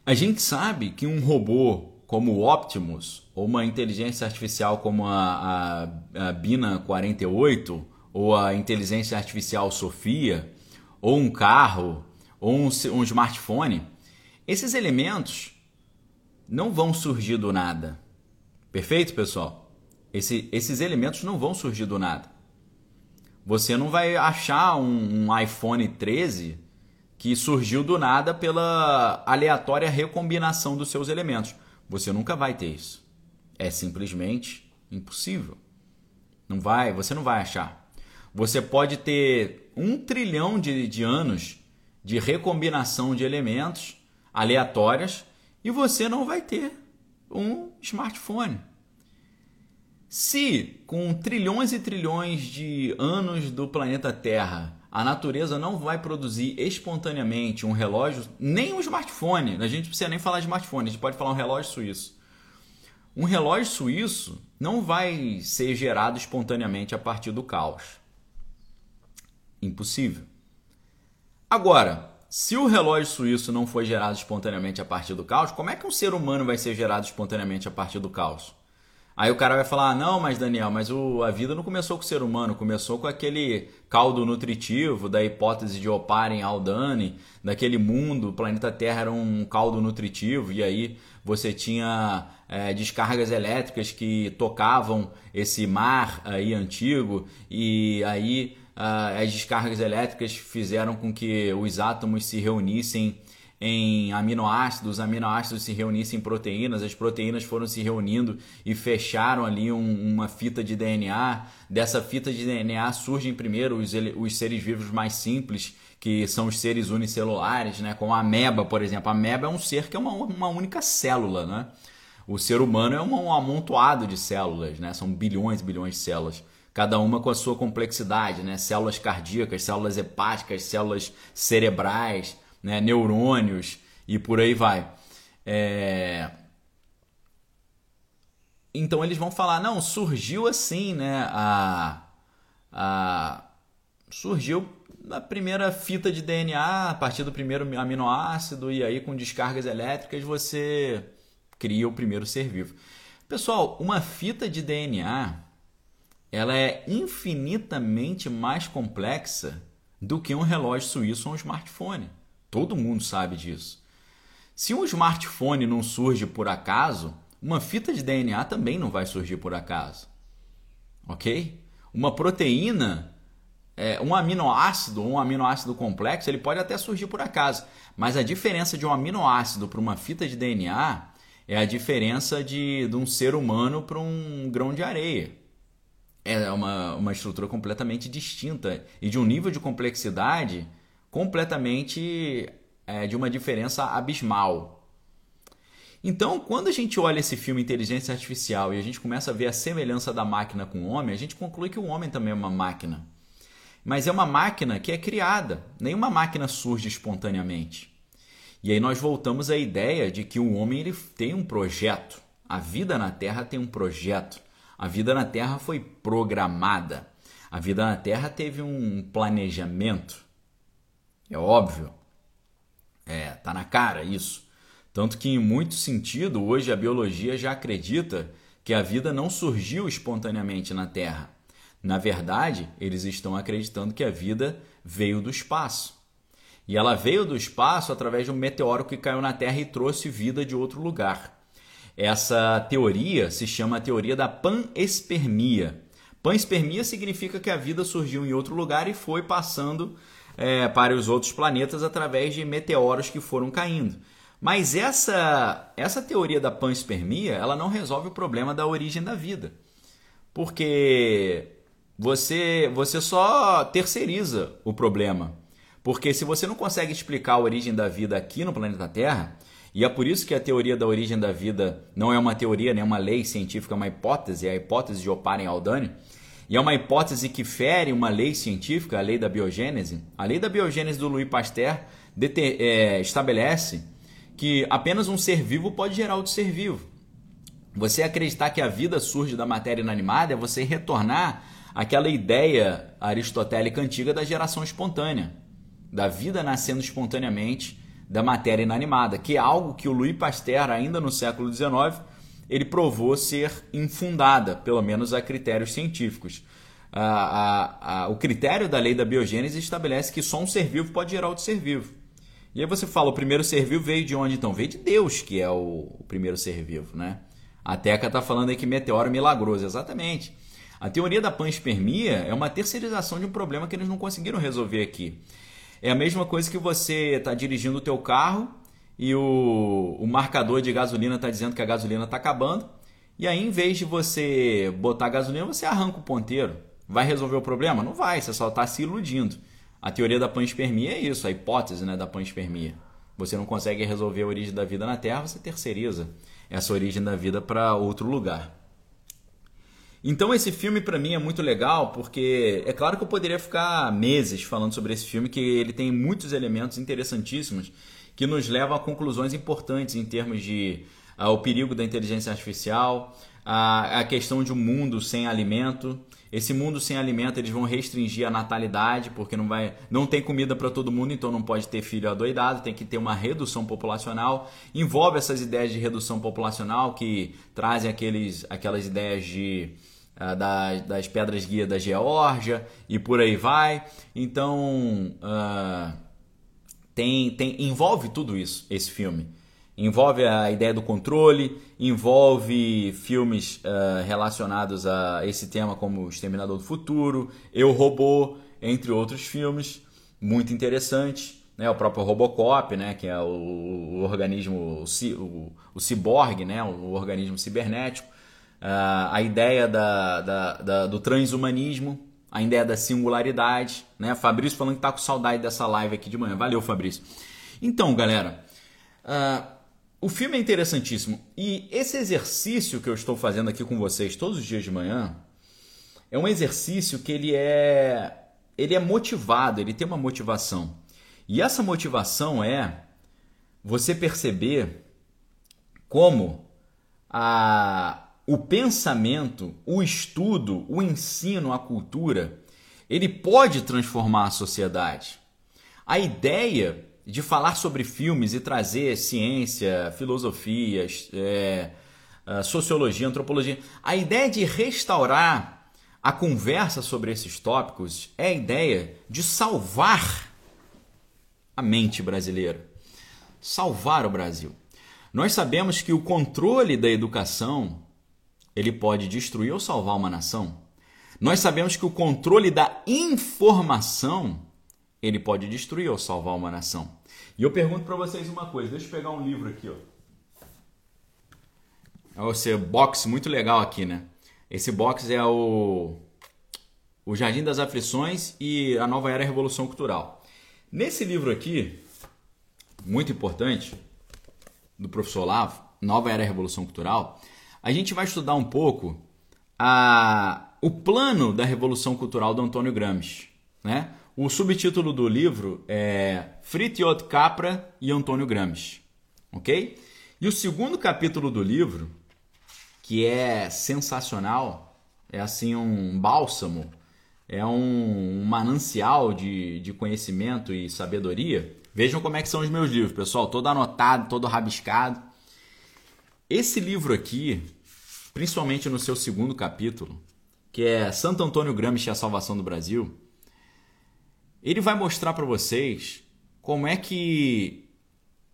A gente sabe que um robô como o Optimus ou uma inteligência artificial como a, a, a Bina 48 ou a inteligência artificial Sofia ou um carro ou um, um smartphone, esses elementos não vão surgir do nada. Perfeito, pessoal? Esse, esses elementos não vão surgir do nada. Você não vai achar um, um iPhone 13 que surgiu do nada pela aleatória recombinação dos seus elementos. Você nunca vai ter isso. É simplesmente impossível. Não vai, você não vai achar. Você pode ter um trilhão de, de anos de recombinação de elementos aleatórias e você não vai ter um smartphone. Se com trilhões e trilhões de anos do planeta Terra a natureza não vai produzir espontaneamente um relógio, nem um smartphone, a gente não precisa nem falar de smartphone, a gente pode falar um relógio suíço. Um relógio suíço não vai ser gerado espontaneamente a partir do caos. Impossível. Agora, se o relógio suíço não foi gerado espontaneamente a partir do caos, como é que um ser humano vai ser gerado espontaneamente a partir do caos? Aí o cara vai falar: ah, não, mas Daniel, mas o, a vida não começou com o ser humano, começou com aquele caldo nutritivo da hipótese de Oparin Aldani, daquele mundo, o planeta Terra era um caldo nutritivo, e aí você tinha é, descargas elétricas que tocavam esse mar aí antigo, e aí as descargas elétricas fizeram com que os átomos se reunissem em aminoácidos, os aminoácidos se reunissem em proteínas, as proteínas foram se reunindo e fecharam ali um, uma fita de DNA. Dessa fita de DNA surgem primeiro os, os seres vivos mais simples, que são os seres unicelulares, né? como a ameba, por exemplo. A ameba é um ser que é uma, uma única célula. Né? O ser humano é um, um amontoado de células, né? são bilhões e bilhões de células cada uma com a sua complexidade, né? Células cardíacas, células hepáticas, células cerebrais, né? neurônios e por aí vai. É... Então eles vão falar, não, surgiu assim, né? A, a... Surgiu a primeira fita de DNA a partir do primeiro aminoácido e aí com descargas elétricas você cria o primeiro ser vivo. Pessoal, uma fita de DNA ela é infinitamente mais complexa do que um relógio suíço ou um smartphone. Todo mundo sabe disso. Se um smartphone não surge por acaso, uma fita de DNA também não vai surgir por acaso. Ok? Uma proteína, é, um aminoácido, um aminoácido complexo, ele pode até surgir por acaso. Mas a diferença de um aminoácido para uma fita de DNA é a diferença de, de um ser humano para um grão de areia. É uma, uma estrutura completamente distinta e de um nível de complexidade completamente é, de uma diferença abismal. Então, quando a gente olha esse filme Inteligência Artificial e a gente começa a ver a semelhança da máquina com o homem, a gente conclui que o homem também é uma máquina. Mas é uma máquina que é criada, nenhuma máquina surge espontaneamente. E aí nós voltamos à ideia de que o homem ele tem um projeto. A vida na Terra tem um projeto. A vida na Terra foi programada. A vida na Terra teve um planejamento. É óbvio. É, tá na cara isso. Tanto que, em muito sentido, hoje a biologia já acredita que a vida não surgiu espontaneamente na Terra. Na verdade, eles estão acreditando que a vida veio do espaço. E ela veio do espaço através de um meteoro que caiu na Terra e trouxe vida de outro lugar. Essa teoria se chama a teoria da panspermia. Panspermia significa que a vida surgiu em outro lugar e foi passando é, para os outros planetas através de meteoros que foram caindo. Mas essa, essa teoria da panspermia, ela não resolve o problema da origem da vida. Porque você, você só terceiriza o problema. Porque se você não consegue explicar a origem da vida aqui no planeta Terra, e é por isso que a teoria da origem da vida não é uma teoria, nem uma lei científica, é uma hipótese, é a hipótese de Oparen-Aldani, e é uma hipótese que fere uma lei científica, a lei da biogênese. A lei da biogênese do Louis Pasteur é, estabelece que apenas um ser vivo pode gerar outro ser vivo. Você acreditar que a vida surge da matéria inanimada é você retornar àquela ideia aristotélica antiga da geração espontânea, da vida nascendo espontaneamente da matéria inanimada, que é algo que o Louis Pasteur, ainda no século XIX, ele provou ser infundada, pelo menos a critérios científicos. A, a, a, o critério da lei da biogênese estabelece que só um ser vivo pode gerar outro ser vivo. E aí você fala, o primeiro ser vivo veio de onde então? Veio de Deus, que é o, o primeiro ser vivo, né? A Teca está falando aí que meteoro milagroso, exatamente. A teoria da panspermia é uma terceirização de um problema que eles não conseguiram resolver aqui. É a mesma coisa que você está dirigindo o teu carro e o, o marcador de gasolina está dizendo que a gasolina está acabando. E aí, em vez de você botar gasolina, você arranca o ponteiro. Vai resolver o problema? Não vai, você só está se iludindo. A teoria da panspermia é isso, a hipótese né, da panspermia. Você não consegue resolver a origem da vida na Terra, você terceiriza essa origem da vida para outro lugar. Então esse filme para mim é muito legal porque é claro que eu poderia ficar meses falando sobre esse filme que ele tem muitos elementos interessantíssimos que nos levam a conclusões importantes em termos de uh, o perigo da inteligência artificial, a, a questão de um mundo sem alimento, esse mundo sem alimento, eles vão restringir a natalidade, porque não vai, não tem comida para todo mundo, então não pode ter filho adoidado, tem que ter uma redução populacional. Envolve essas ideias de redução populacional que trazem aqueles, aquelas ideias de uh, das, das pedras guia da Geórgia e por aí vai. Então, uh, tem, tem, envolve tudo isso, esse filme. Envolve a ideia do controle, envolve filmes uh, relacionados a esse tema como Exterminador do Futuro, Eu Robô, entre outros filmes muito interessantes. Né? O próprio Robocop, né? que é o, o organismo, o, o ciborgue, né? o organismo cibernético. Uh, a ideia da, da, da, do transhumanismo, a ideia da singularidade. Né? Fabrício falando que está com saudade dessa live aqui de manhã. Valeu, Fabrício. Então, galera... Uh, o filme é interessantíssimo e esse exercício que eu estou fazendo aqui com vocês todos os dias de manhã é um exercício que ele é ele é motivado, ele tem uma motivação. E essa motivação é você perceber como a, o pensamento, o estudo, o ensino, a cultura, ele pode transformar a sociedade. A ideia de falar sobre filmes e trazer ciência, filosofia, é, sociologia, antropologia. A ideia de restaurar a conversa sobre esses tópicos é a ideia de salvar a mente brasileira, salvar o Brasil. Nós sabemos que o controle da educação ele pode destruir ou salvar uma nação. Nós sabemos que o controle da informação ele pode destruir ou salvar uma nação. E eu pergunto para vocês uma coisa, deixa eu pegar um livro aqui, ó. É esse box muito legal aqui, né? Esse box é o o Jardim das Aflições e a Nova Era Revolução Cultural. Nesse livro aqui, muito importante, do professor Olavo, Nova Era Revolução Cultural, a gente vai estudar um pouco a, o plano da Revolução Cultural do Antônio Gramsci. Né? O subtítulo do livro é Fritiot Capra e Antônio Gramsci. Ok? E o segundo capítulo do livro, que é sensacional, é assim um bálsamo é um, manancial de, de conhecimento e sabedoria. Vejam como é que são os meus livros, pessoal, todo anotado, todo rabiscado. Esse livro aqui, principalmente no seu segundo capítulo, que é Santo Antônio Gramsci e a Salvação do Brasil, ele vai mostrar para vocês como é que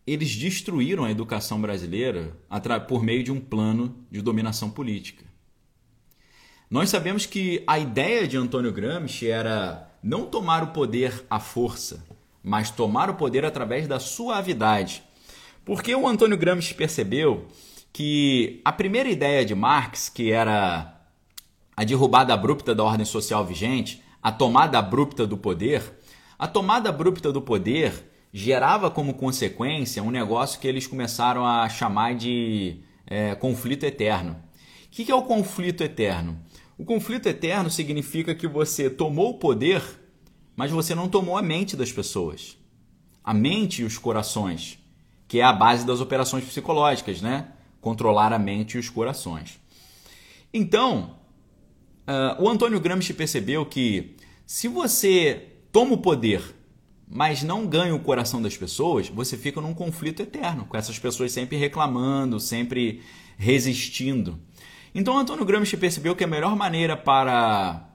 eles destruíram a educação brasileira por meio de um plano de dominação política. Nós sabemos que a ideia de Antônio Gramsci era não tomar o poder à força, mas tomar o poder através da suavidade. Porque o Antônio Gramsci percebeu que a primeira ideia de Marx, que era a derrubada abrupta da ordem social vigente, a tomada abrupta do poder, a tomada abrupta do poder gerava como consequência um negócio que eles começaram a chamar de é, conflito eterno. O que é o conflito eterno? O conflito eterno significa que você tomou o poder, mas você não tomou a mente das pessoas. A mente e os corações, que é a base das operações psicológicas, né? Controlar a mente e os corações. Então, uh, o Antônio Gramsci percebeu que se você toma o poder, mas não ganha o coração das pessoas, você fica num conflito eterno, com essas pessoas sempre reclamando, sempre resistindo. Então Antônio Gramsci percebeu que a melhor maneira para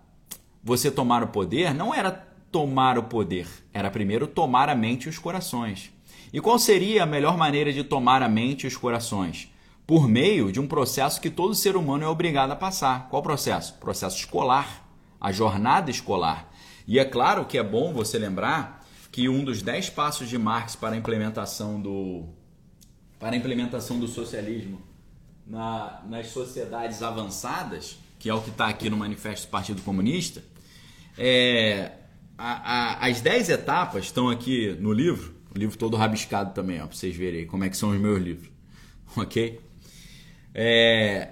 você tomar o poder não era tomar o poder, era primeiro tomar a mente e os corações. E qual seria a melhor maneira de tomar a mente e os corações? Por meio de um processo que todo ser humano é obrigado a passar. Qual processo? Processo escolar, a jornada escolar. E é claro que é bom você lembrar que um dos dez passos de Marx para a implementação do, para a implementação do socialismo na, nas sociedades avançadas, que é o que está aqui no Manifesto do Partido Comunista, é, a, a, as 10 etapas estão aqui no livro, o livro todo rabiscado também, para vocês verem como é que são os meus livros, *laughs* ok? É,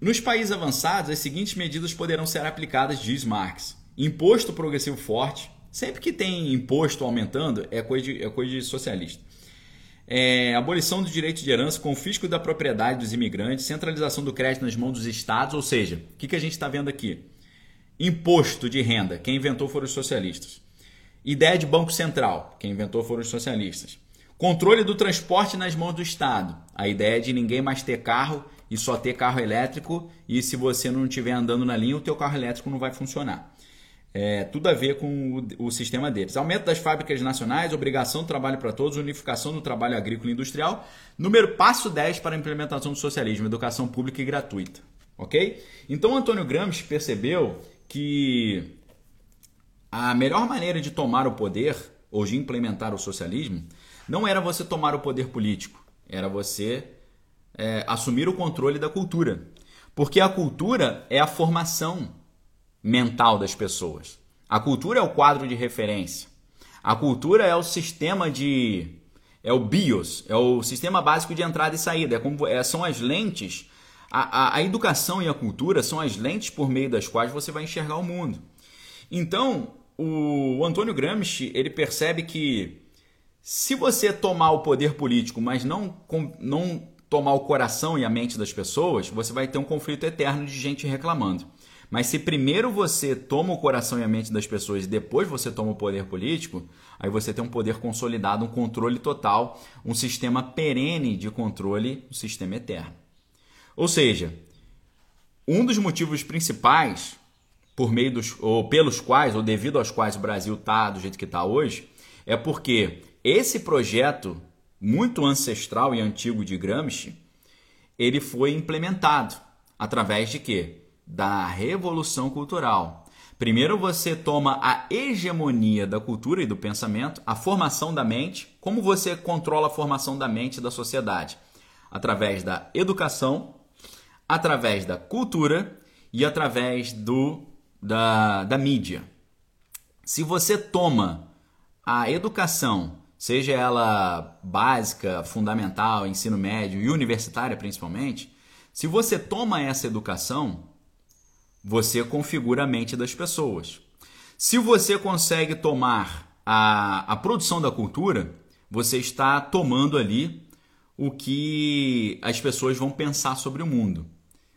nos países avançados, as seguintes medidas poderão ser aplicadas, diz Marx. Imposto progressivo forte, sempre que tem imposto aumentando, é coisa de, é coisa de socialista é, abolição do direito de herança, confisco da propriedade dos imigrantes, centralização do crédito nas mãos dos estados, ou seja, o que, que a gente está vendo aqui? Imposto de renda, quem inventou foram os socialistas. Ideia de Banco Central, quem inventou foram os socialistas. Controle do transporte nas mãos do Estado, a ideia de ninguém mais ter carro e só ter carro elétrico, e se você não estiver andando na linha, o teu carro elétrico não vai funcionar. É, tudo a ver com o, o, sistema deles. Aumento das fábricas nacionais, obrigação do trabalho para todos, unificação do trabalho agrícola e industrial. Número passo 10 para a implementação do socialismo, educação pública e gratuita. Ok? Então Antônio Gramsci percebeu que a melhor maneira de tomar o poder ou de implementar o socialismo não era você tomar o poder político, era você é, assumir o controle da cultura. Porque a cultura é a formação mental das pessoas. A cultura é o quadro de referência. A cultura é o sistema de. É o BIOS, é o sistema básico de entrada e saída. É como, é, são as lentes. A, a, a educação e a cultura são as lentes por meio das quais você vai enxergar o mundo. Então, o, Antônio Gramsci ele percebe que se você tomar o poder político, mas não, não tomar o coração e a mente das pessoas, você vai ter um conflito eterno de gente reclamando. Mas se primeiro você toma o coração e a mente das pessoas e depois você toma o poder político, aí você tem um poder consolidado, um controle total, um sistema perene de controle, um sistema eterno. Ou seja, um dos motivos principais por meio dos ou pelos quais ou devido aos quais o Brasil está do jeito que está hoje é porque esse projeto muito ancestral e antigo de Gramsci ele foi implementado através de quê? Da revolução cultural. Primeiro você toma a hegemonia da cultura e do pensamento, a formação da mente, como você controla a formação da mente da sociedade? Através da educação, através da cultura e através do, da, da mídia. Se você toma a educação, seja ela básica, fundamental, ensino médio e universitária principalmente, se você toma essa educação, você configura a mente das pessoas. Se você consegue tomar a, a produção da cultura, você está tomando ali o que as pessoas vão pensar sobre o mundo.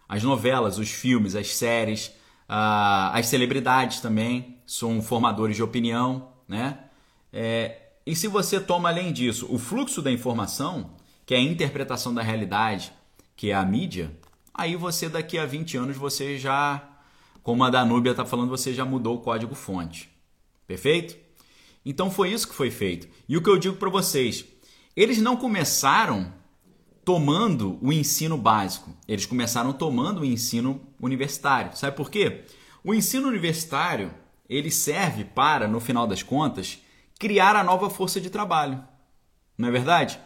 As novelas, os filmes, as séries, as celebridades também são formadores de opinião, né? É, e se você toma além disso o fluxo da informação, que é a interpretação da realidade, que é a mídia, aí você daqui a 20 anos você já como a Danúbia está falando, você já mudou o código fonte. Perfeito? Então foi isso que foi feito. E o que eu digo para vocês, eles não começaram tomando o ensino básico, eles começaram tomando o ensino universitário. Sabe por quê? O ensino universitário, ele serve para, no final das contas, criar a nova força de trabalho. Não é verdade?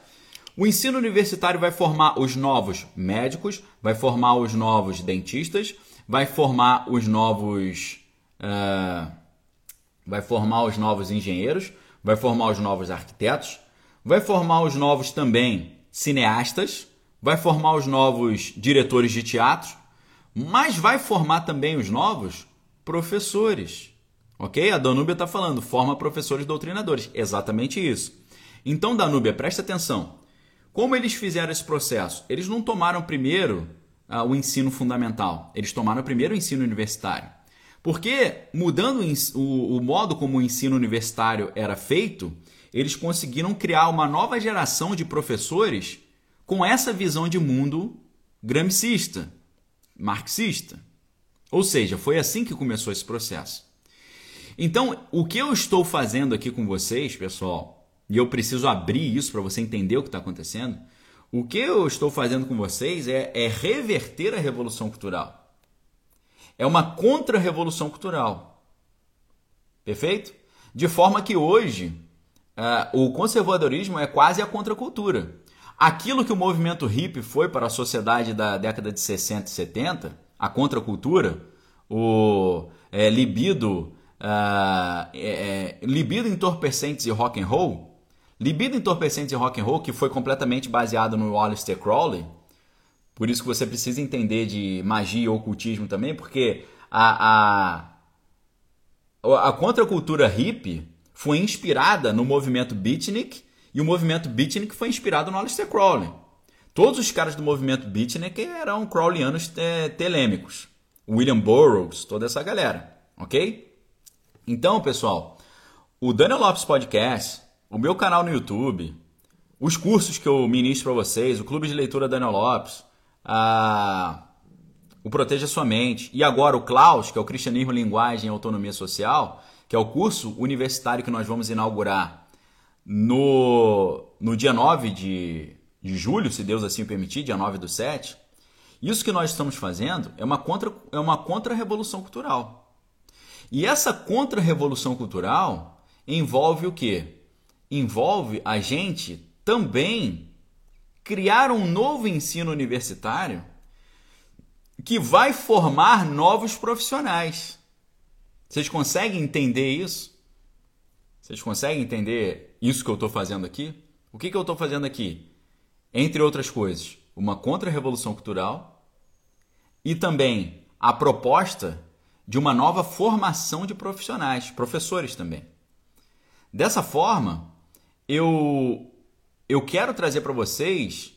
O ensino universitário vai formar os novos médicos, vai formar os novos dentistas, vai formar os novos. Uh, vai formar os novos engenheiros, vai formar os novos arquitetos, vai formar os novos também cineastas, vai formar os novos diretores de teatro, mas vai formar também os novos professores. Ok? A Danúbia está falando, forma professores doutrinadores. Exatamente isso. Então, Danúbia, preste atenção. Como eles fizeram esse processo? Eles não tomaram primeiro uh, o ensino fundamental. Eles tomaram primeiro o ensino universitário. Porque, mudando o, o modo como o ensino universitário era feito, eles conseguiram criar uma nova geração de professores com essa visão de mundo gramscista, marxista. Ou seja, foi assim que começou esse processo. Então, o que eu estou fazendo aqui com vocês, pessoal, e eu preciso abrir isso para você entender o que está acontecendo, o que eu estou fazendo com vocês é, é reverter a revolução cultural. É uma contra-revolução cultural. Perfeito? De forma que hoje uh, o conservadorismo é quase a contracultura. Aquilo que o movimento hippie foi para a sociedade da década de 60 e 70, a contracultura, o é, libido, uh, é, libido entorpecentes e rock and roll, Libido Entorpecente e Rock and Roll, que foi completamente baseado no Aleister Crowley, por isso que você precisa entender de magia e ocultismo também, porque a, a, a contracultura hippie foi inspirada no movimento beatnik e o movimento beatnik foi inspirado no Aleister Crowley. Todos os caras do movimento beatnik eram crowleyanos é, telêmicos. William Burroughs, toda essa galera, ok? Então, pessoal, o Daniel Lopes Podcast o meu canal no YouTube, os cursos que eu ministro para vocês, o Clube de Leitura Daniel Lopes, a... o Proteja Sua Mente e agora o Klaus, que é o Cristianismo, Linguagem e Autonomia Social, que é o curso universitário que nós vamos inaugurar no, no dia 9 de, de julho, se Deus assim permitir, dia 9 do 7. Isso que nós estamos fazendo é uma contra é uma contra-revolução cultural. E essa contra-revolução cultural envolve o quê? envolve a gente também criar um novo ensino universitário que vai formar novos profissionais. Vocês conseguem entender isso? Vocês conseguem entender isso que eu estou fazendo aqui? O que, que eu estou fazendo aqui? Entre outras coisas, uma contra-revolução cultural e também a proposta de uma nova formação de profissionais, professores também. Dessa forma, eu, eu quero trazer para vocês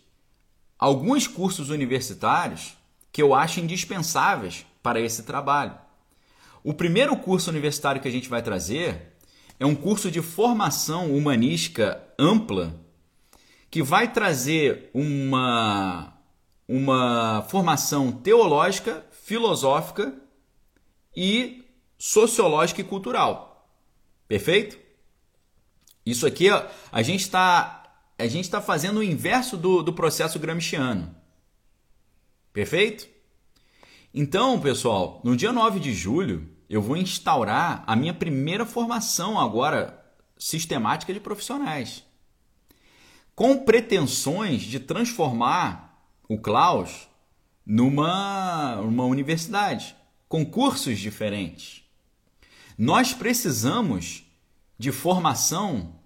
alguns cursos universitários que eu acho indispensáveis para esse trabalho. O primeiro curso universitário que a gente vai trazer é um curso de formação humanística ampla que vai trazer uma, uma formação teológica, filosófica e sociológica e cultural. Perfeito? Isso aqui a gente está a gente está fazendo o inverso do, do processo gramsciano. Perfeito? Então, pessoal, no dia 9 de julho, eu vou instaurar a minha primeira formação agora sistemática de profissionais. Com pretensões de transformar o Klaus numa uma universidade, com cursos diferentes. Nós precisamos de formação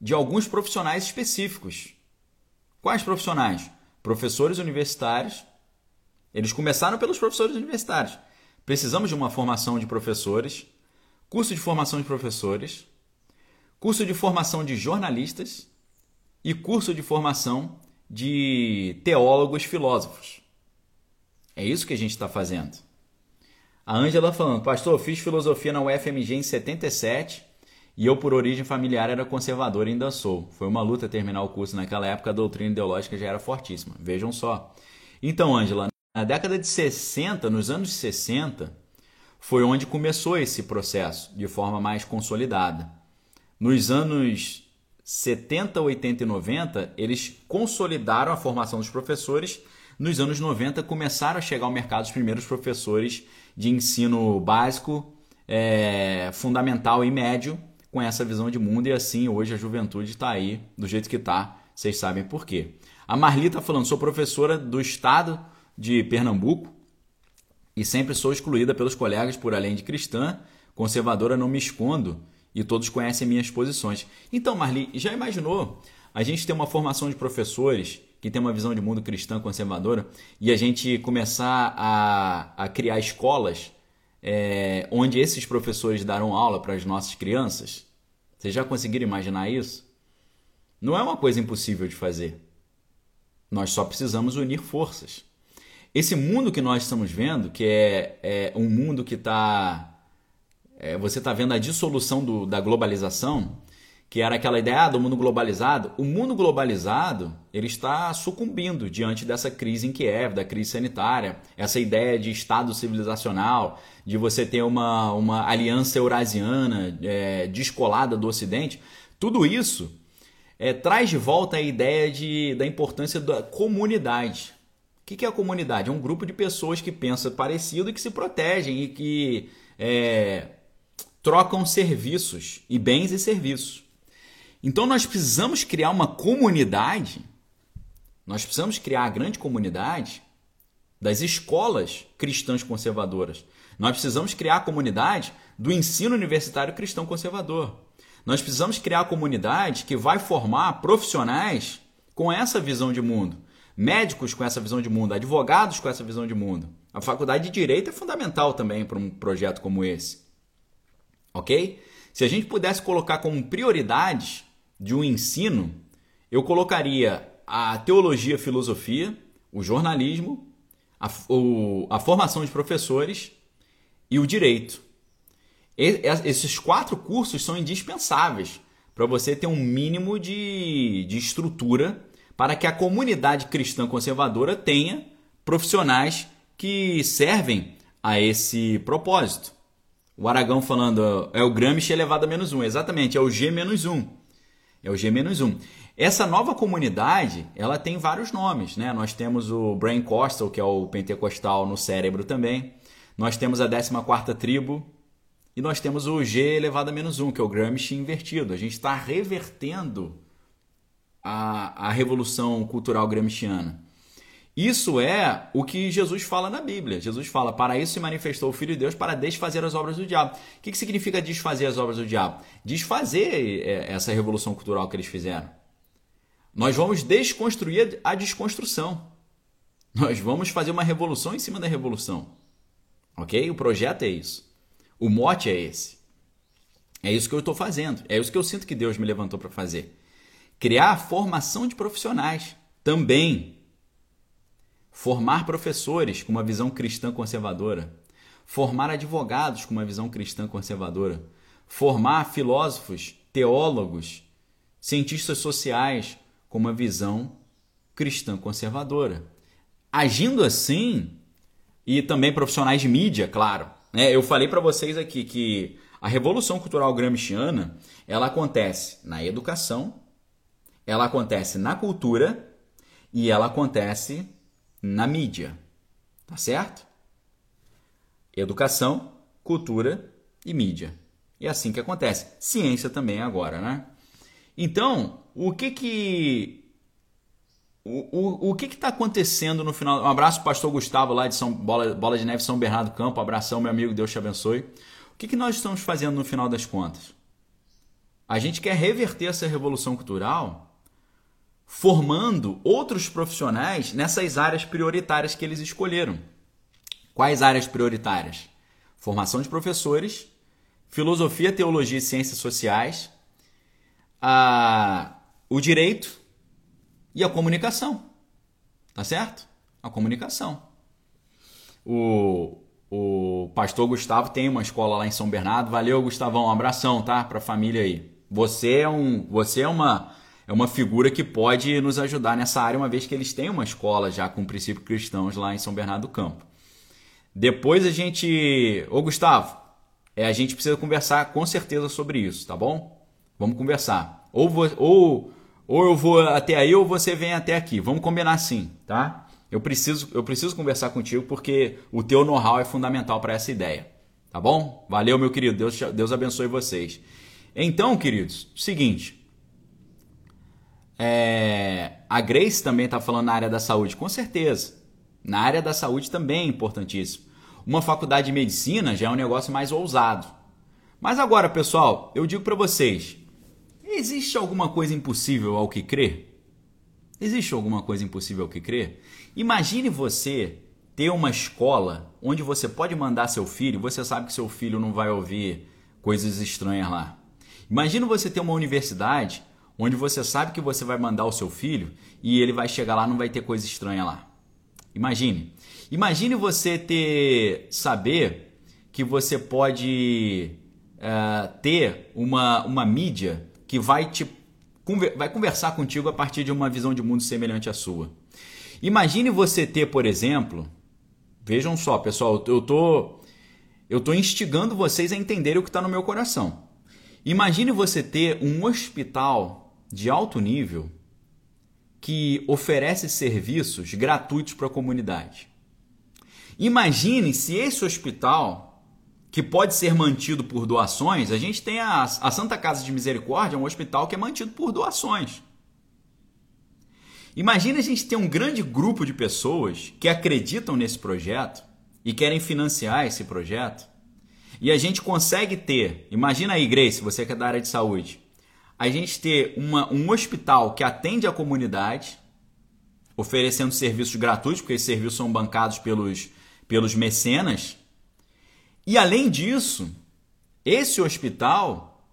de alguns profissionais específicos. Quais profissionais? Professores universitários. Eles começaram pelos professores universitários. Precisamos de uma formação de professores, curso de formação de professores, curso de formação de jornalistas e curso de formação de teólogos filósofos. É isso que a gente está fazendo. A Ângela falando, pastor, fiz filosofia na UFMG em 77 e eu, por origem familiar, era conservador e ainda sou. Foi uma luta terminar o curso naquela época, a doutrina ideológica já era fortíssima. Vejam só. Então, Ângela, na década de 60, nos anos 60, foi onde começou esse processo de forma mais consolidada. Nos anos 70, 80 e 90, eles consolidaram a formação dos professores. Nos anos 90, começaram a chegar ao mercado os primeiros professores de ensino básico, é, fundamental e médio, com essa visão de mundo e assim hoje a juventude está aí do jeito que está. Vocês sabem por quê. A Marli está falando, sou professora do estado de Pernambuco e sempre sou excluída pelos colegas por além de cristã, conservadora não me escondo e todos conhecem minhas posições. Então, Marli, já imaginou a gente ter uma formação de professores que tem uma visão de mundo cristã conservadora e a gente começar a, a criar escolas é, onde esses professores darão aula para as nossas crianças? Vocês já conseguiram imaginar isso? Não é uma coisa impossível de fazer. Nós só precisamos unir forças. Esse mundo que nós estamos vendo, que é, é um mundo que está. É, você está vendo a dissolução do, da globalização, que era aquela ideia ah, do mundo globalizado. O mundo globalizado ele está sucumbindo diante dessa crise em Kiev, da crise sanitária, essa ideia de Estado civilizacional, de você ter uma, uma aliança eurasiana é, descolada do Ocidente. Tudo isso é, traz de volta a ideia de, da importância da comunidade. O que é a comunidade? É um grupo de pessoas que pensam parecido e que se protegem e que é, trocam serviços e bens e serviços. Então nós precisamos criar uma comunidade, nós precisamos criar a grande comunidade das escolas cristãs conservadoras. Nós precisamos criar a comunidade do ensino universitário cristão conservador. Nós precisamos criar a comunidade que vai formar profissionais com essa visão de mundo, médicos com essa visão de mundo, advogados com essa visão de mundo. A faculdade de direito é fundamental também para um projeto como esse. Ok? Se a gente pudesse colocar como prioridades de um ensino, eu colocaria a teologia, a filosofia, o jornalismo, a, o, a formação de professores e o direito. E, esses quatro cursos são indispensáveis para você ter um mínimo de, de estrutura para que a comunidade cristã conservadora tenha profissionais que servem a esse propósito. O Aragão falando é o Gramsci elevado a menos um. Exatamente, é o G menos um. É o G-1. Essa nova comunidade, ela tem vários nomes, né? Nós temos o Brain Costal, que é o pentecostal no cérebro também. Nós temos a 14ª tribo. E nós temos o G elevado a menos 1, que é o Gramsci invertido. A gente está revertendo a, a revolução cultural gramsciana. Isso é o que Jesus fala na Bíblia. Jesus fala: Para isso se manifestou o Filho de Deus para desfazer as obras do diabo. O que, significa desfazer as obras do diabo? Desfazer é, essa revolução cultural que eles fizeram. Nós vamos desconstruir a desconstrução. Nós vamos fazer uma revolução em cima da revolução. Ok? O projeto é isso. O mote é esse. É isso que eu estou fazendo. É isso que eu sinto que Deus me levantou para fazer. Criar a formação de profissionais também formar professores com uma visão cristã conservadora, formar advogados com uma visão cristã conservadora, formar filósofos, teólogos, cientistas sociais com uma visão cristã conservadora. agindo assim, e também profissionais de mídia, claro. Né? Eu falei para vocês aqui que a revolução cultural gramsciana ela acontece na educação, ela acontece na cultura e ela acontece na mídia. Tá certo? Educação, cultura e mídia. É assim que acontece. Ciência também agora, né? Então, o que que o, o, o que está acontecendo no final? Um abraço pastor Gustavo lá de São Bola, Bola de Neve São Bernardo Campo. abração, meu amigo, Deus te abençoe. O que, que nós estamos fazendo no final das contas? A gente quer reverter essa revolução cultural formando outros profissionais nessas áreas prioritárias que eles escolheram. Quais áreas prioritárias? Formação de professores, filosofia, teologia e ciências sociais, a, o direito e a comunicação. Tá certo? A comunicação. O, o pastor Gustavo tem uma escola lá em São Bernardo. Valeu, Gustavão. Um abração, tá? Pra família aí. Você é um, você é uma é uma figura que pode nos ajudar nessa área, uma vez que eles têm uma escola já com princípios cristãos lá em São Bernardo do Campo. Depois a gente. Ô Gustavo, é, a gente precisa conversar com certeza sobre isso, tá bom? Vamos conversar. Ou, ou ou eu vou até aí ou você vem até aqui. Vamos combinar assim, tá? Eu preciso, eu preciso conversar contigo porque o teu know-how é fundamental para essa ideia. Tá bom? Valeu, meu querido. Deus, Deus abençoe vocês. Então, queridos, seguinte. É, a Grace também está falando na área da saúde, com certeza. Na área da saúde também é importantíssimo. Uma faculdade de medicina já é um negócio mais ousado. Mas agora, pessoal, eu digo para vocês, Existe alguma coisa impossível ao que crer? Existe alguma coisa impossível ao que crer? Imagine você ter uma escola onde você pode mandar seu filho, você sabe que seu filho não vai ouvir coisas estranhas lá. Imagine você ter uma universidade onde você sabe que você vai mandar o seu filho e ele vai chegar lá não vai ter coisa estranha lá. Imagine. Imagine você ter saber que você pode uh, ter uma, uma mídia que vai te vai conversar contigo a partir de uma visão de mundo semelhante à sua. Imagine você ter, por exemplo, vejam só, pessoal, eu tô eu tô instigando vocês a entenderem o que está no meu coração. Imagine você ter um hospital de alto nível que oferece serviços gratuitos para a comunidade. Imagine se esse hospital que pode ser mantido por doações, a gente tem a, a Santa Casa de Misericórdia, um hospital que é mantido por doações. Imagina a gente ter um grande grupo de pessoas que acreditam nesse projeto e querem financiar esse projeto. E a gente consegue ter, imagina aí, Grace, você que é da área de saúde, a gente ter uma, um hospital que atende a comunidade, oferecendo serviços gratuitos, porque esses serviços são bancados pelos, pelos mecenas, e além disso, esse hospital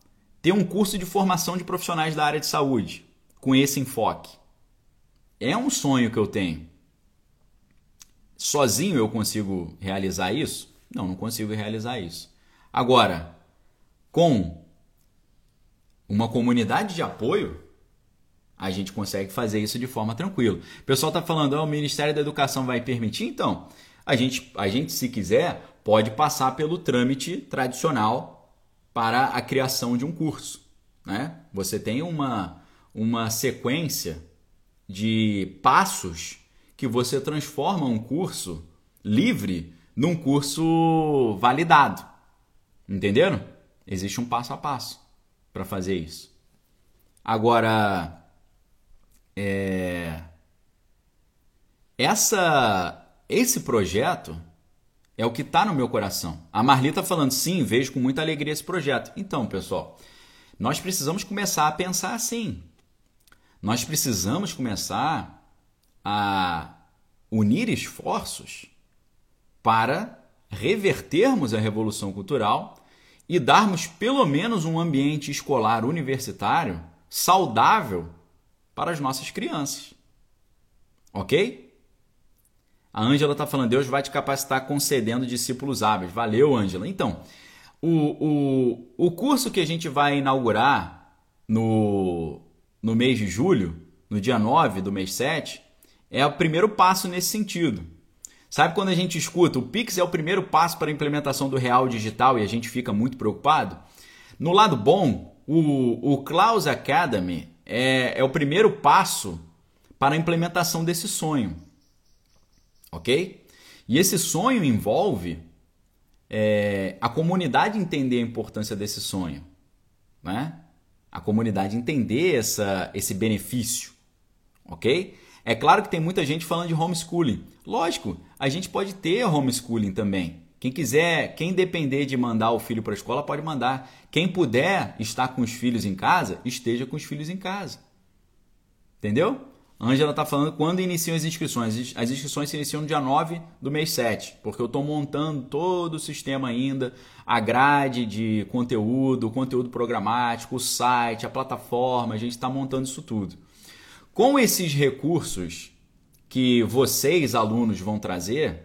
tem um curso de formação de profissionais da área de saúde com esse enfoque. É um sonho que eu tenho. Sozinho eu consigo realizar isso? Não, não consigo realizar isso. Agora, com uma comunidade de apoio, a gente consegue fazer isso de forma tranquila. O pessoal está falando, oh, o Ministério da Educação vai permitir? Então, a gente, a gente, se quiser, pode passar pelo trâmite tradicional para a criação de um curso. Né? Você tem uma, uma sequência de passos que você transforma um curso livre num curso validado. Entenderam? Existe um passo a passo para fazer isso. Agora, é... essa, esse projeto é o que está no meu coração. A Marli está falando, sim, vejo com muita alegria esse projeto. Então, pessoal, nós precisamos começar a pensar assim. Nós precisamos começar a unir esforços para revertermos a revolução cultural e darmos pelo menos um ambiente escolar universitário saudável para as nossas crianças. Ok? A Ângela está falando, Deus vai te capacitar concedendo discípulos hábeis. Valeu, Ângela. Então, o, o, o curso que a gente vai inaugurar no, no mês de julho, no dia 9 do mês 7, é o primeiro passo nesse sentido. Sabe quando a gente escuta o Pix é o primeiro passo para a implementação do real digital e a gente fica muito preocupado? No lado bom, o, o Klaus Academy é, é o primeiro passo para a implementação desse sonho. Ok? E esse sonho envolve é, a comunidade entender a importância desse sonho. Né? A comunidade entender essa, esse benefício. Ok? É claro que tem muita gente falando de homeschooling. Lógico, a gente pode ter homeschooling também. Quem quiser, quem depender de mandar o filho para a escola, pode mandar. Quem puder estar com os filhos em casa, esteja com os filhos em casa. Entendeu? Ângela está falando quando iniciam as inscrições. As inscrições se iniciam no dia 9 do mês 7, porque eu estou montando todo o sistema ainda, a grade de conteúdo, conteúdo programático, o site, a plataforma, a gente está montando isso tudo. Com esses recursos que vocês, alunos, vão trazer,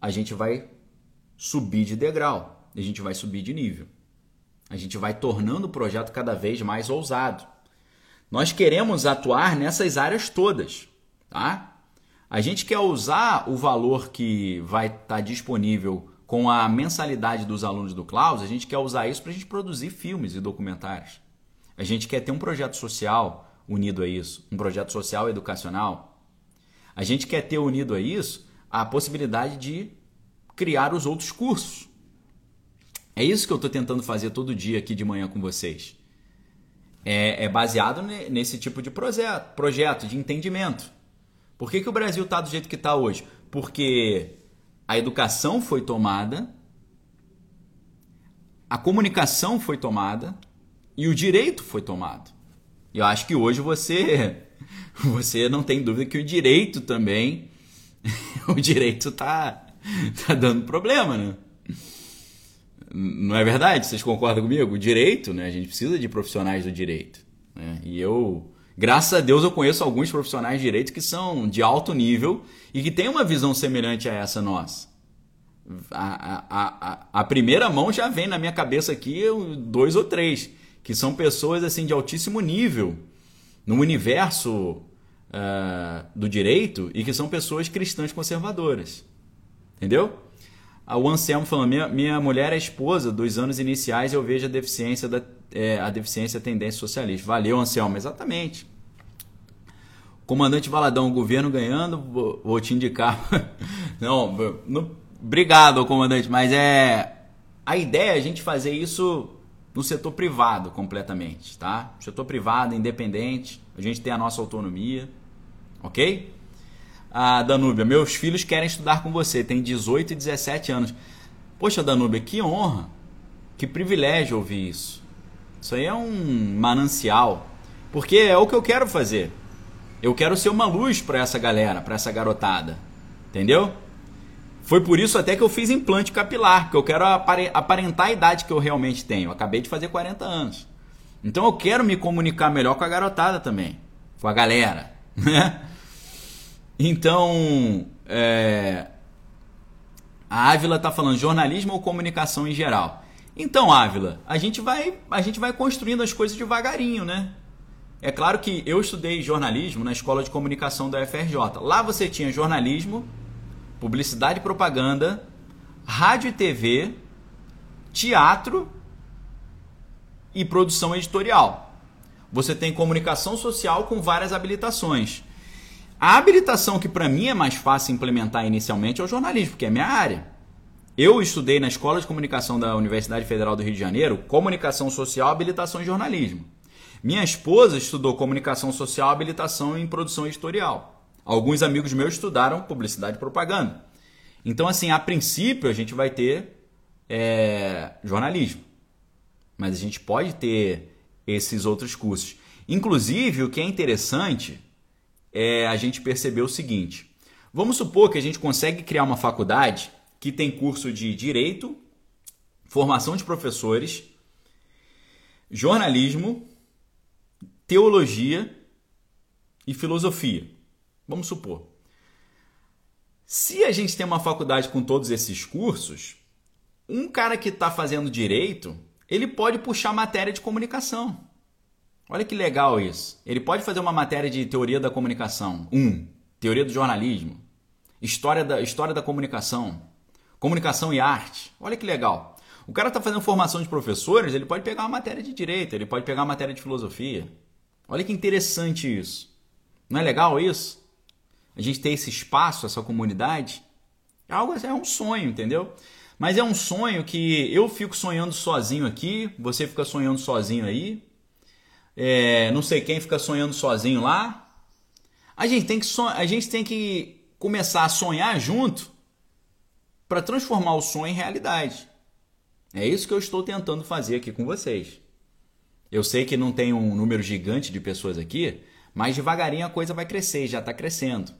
a gente vai subir de degrau, a gente vai subir de nível. A gente vai tornando o projeto cada vez mais ousado. Nós queremos atuar nessas áreas todas, tá? A gente quer usar o valor que vai estar tá disponível com a mensalidade dos alunos do Klaus, a gente quer usar isso para a gente produzir filmes e documentários. A gente quer ter um projeto social unido a isso, um projeto social educacional. A gente quer ter unido a isso a possibilidade de criar os outros cursos. É isso que eu estou tentando fazer todo dia aqui de manhã com vocês é, é baseado nesse tipo de projeto, projeto de entendimento. Por que, que o Brasil está do jeito que está hoje? Porque a educação foi tomada, a comunicação foi tomada e o direito foi tomado. Eu acho que hoje você *laughs* você não tem dúvida que o direito também *laughs* o direito está tá dando problema, né? Não é verdade? Vocês concordam comigo? O direito, né? A gente precisa de profissionais do direito. Né? E eu, graças a Deus, eu conheço alguns profissionais de direito que são de alto nível e que têm uma visão semelhante a essa nossa. A, a, a, a primeira mão já vem na minha cabeça aqui dois ou três, que são pessoas assim de altíssimo nível no universo uh, do direito e que são pessoas cristãs conservadoras. Entendeu? O Anselmo falando, minha, minha mulher é esposa dos anos iniciais eu vejo a deficiência da é, a deficiência tendência socialista. Valeu, Anselmo, exatamente. Comandante Valadão, governo ganhando, vou, vou te indicar. *laughs* não, não, obrigado, comandante, mas é a ideia é a gente fazer isso no setor privado completamente, tá? Setor privado, independente, a gente tem a nossa autonomia, ok? a Danúbia, meus filhos querem estudar com você, tem 18 e 17 anos. Poxa, Danúbia, que honra, que privilégio ouvir isso. Isso aí é um manancial, porque é o que eu quero fazer. Eu quero ser uma luz para essa galera, para essa garotada, entendeu? Foi por isso até que eu fiz implante capilar, porque eu quero aparentar a idade que eu realmente tenho. Eu acabei de fazer 40 anos. Então eu quero me comunicar melhor com a garotada também, com a galera, *laughs* né? Então, é, a Ávila está falando jornalismo ou comunicação em geral. Então, Ávila, a gente vai a gente vai construindo as coisas devagarinho, né? É claro que eu estudei jornalismo na escola de comunicação da UFRJ. Lá você tinha jornalismo, publicidade e propaganda, rádio e TV, teatro e produção editorial. Você tem comunicação social com várias habilitações. A habilitação que para mim é mais fácil implementar inicialmente é o jornalismo, porque é minha área. Eu estudei na Escola de Comunicação da Universidade Federal do Rio de Janeiro comunicação social, habilitação em jornalismo. Minha esposa estudou comunicação social, habilitação em produção editorial. Alguns amigos meus estudaram publicidade e propaganda. Então, assim, a princípio a gente vai ter é, jornalismo, mas a gente pode ter esses outros cursos. Inclusive, o que é interessante é, a gente percebeu o seguinte: vamos supor que a gente consegue criar uma faculdade que tem curso de direito, formação de professores, jornalismo, teologia e filosofia. Vamos supor. Se a gente tem uma faculdade com todos esses cursos, um cara que está fazendo direito, ele pode puxar matéria de comunicação. Olha que legal isso. Ele pode fazer uma matéria de teoria da comunicação, um, teoria do jornalismo, história da, história da comunicação, comunicação e arte. Olha que legal. O cara está fazendo formação de professores, ele pode pegar uma matéria de direito, ele pode pegar uma matéria de filosofia. Olha que interessante isso. Não é legal isso? A gente ter esse espaço, essa comunidade. É algo é um sonho, entendeu? Mas é um sonho que eu fico sonhando sozinho aqui, você fica sonhando sozinho aí, é, não sei quem fica sonhando sozinho lá. A gente tem que, son... a gente tem que começar a sonhar junto para transformar o sonho em realidade. É isso que eu estou tentando fazer aqui com vocês. Eu sei que não tem um número gigante de pessoas aqui, mas devagarinho a coisa vai crescer, já está crescendo.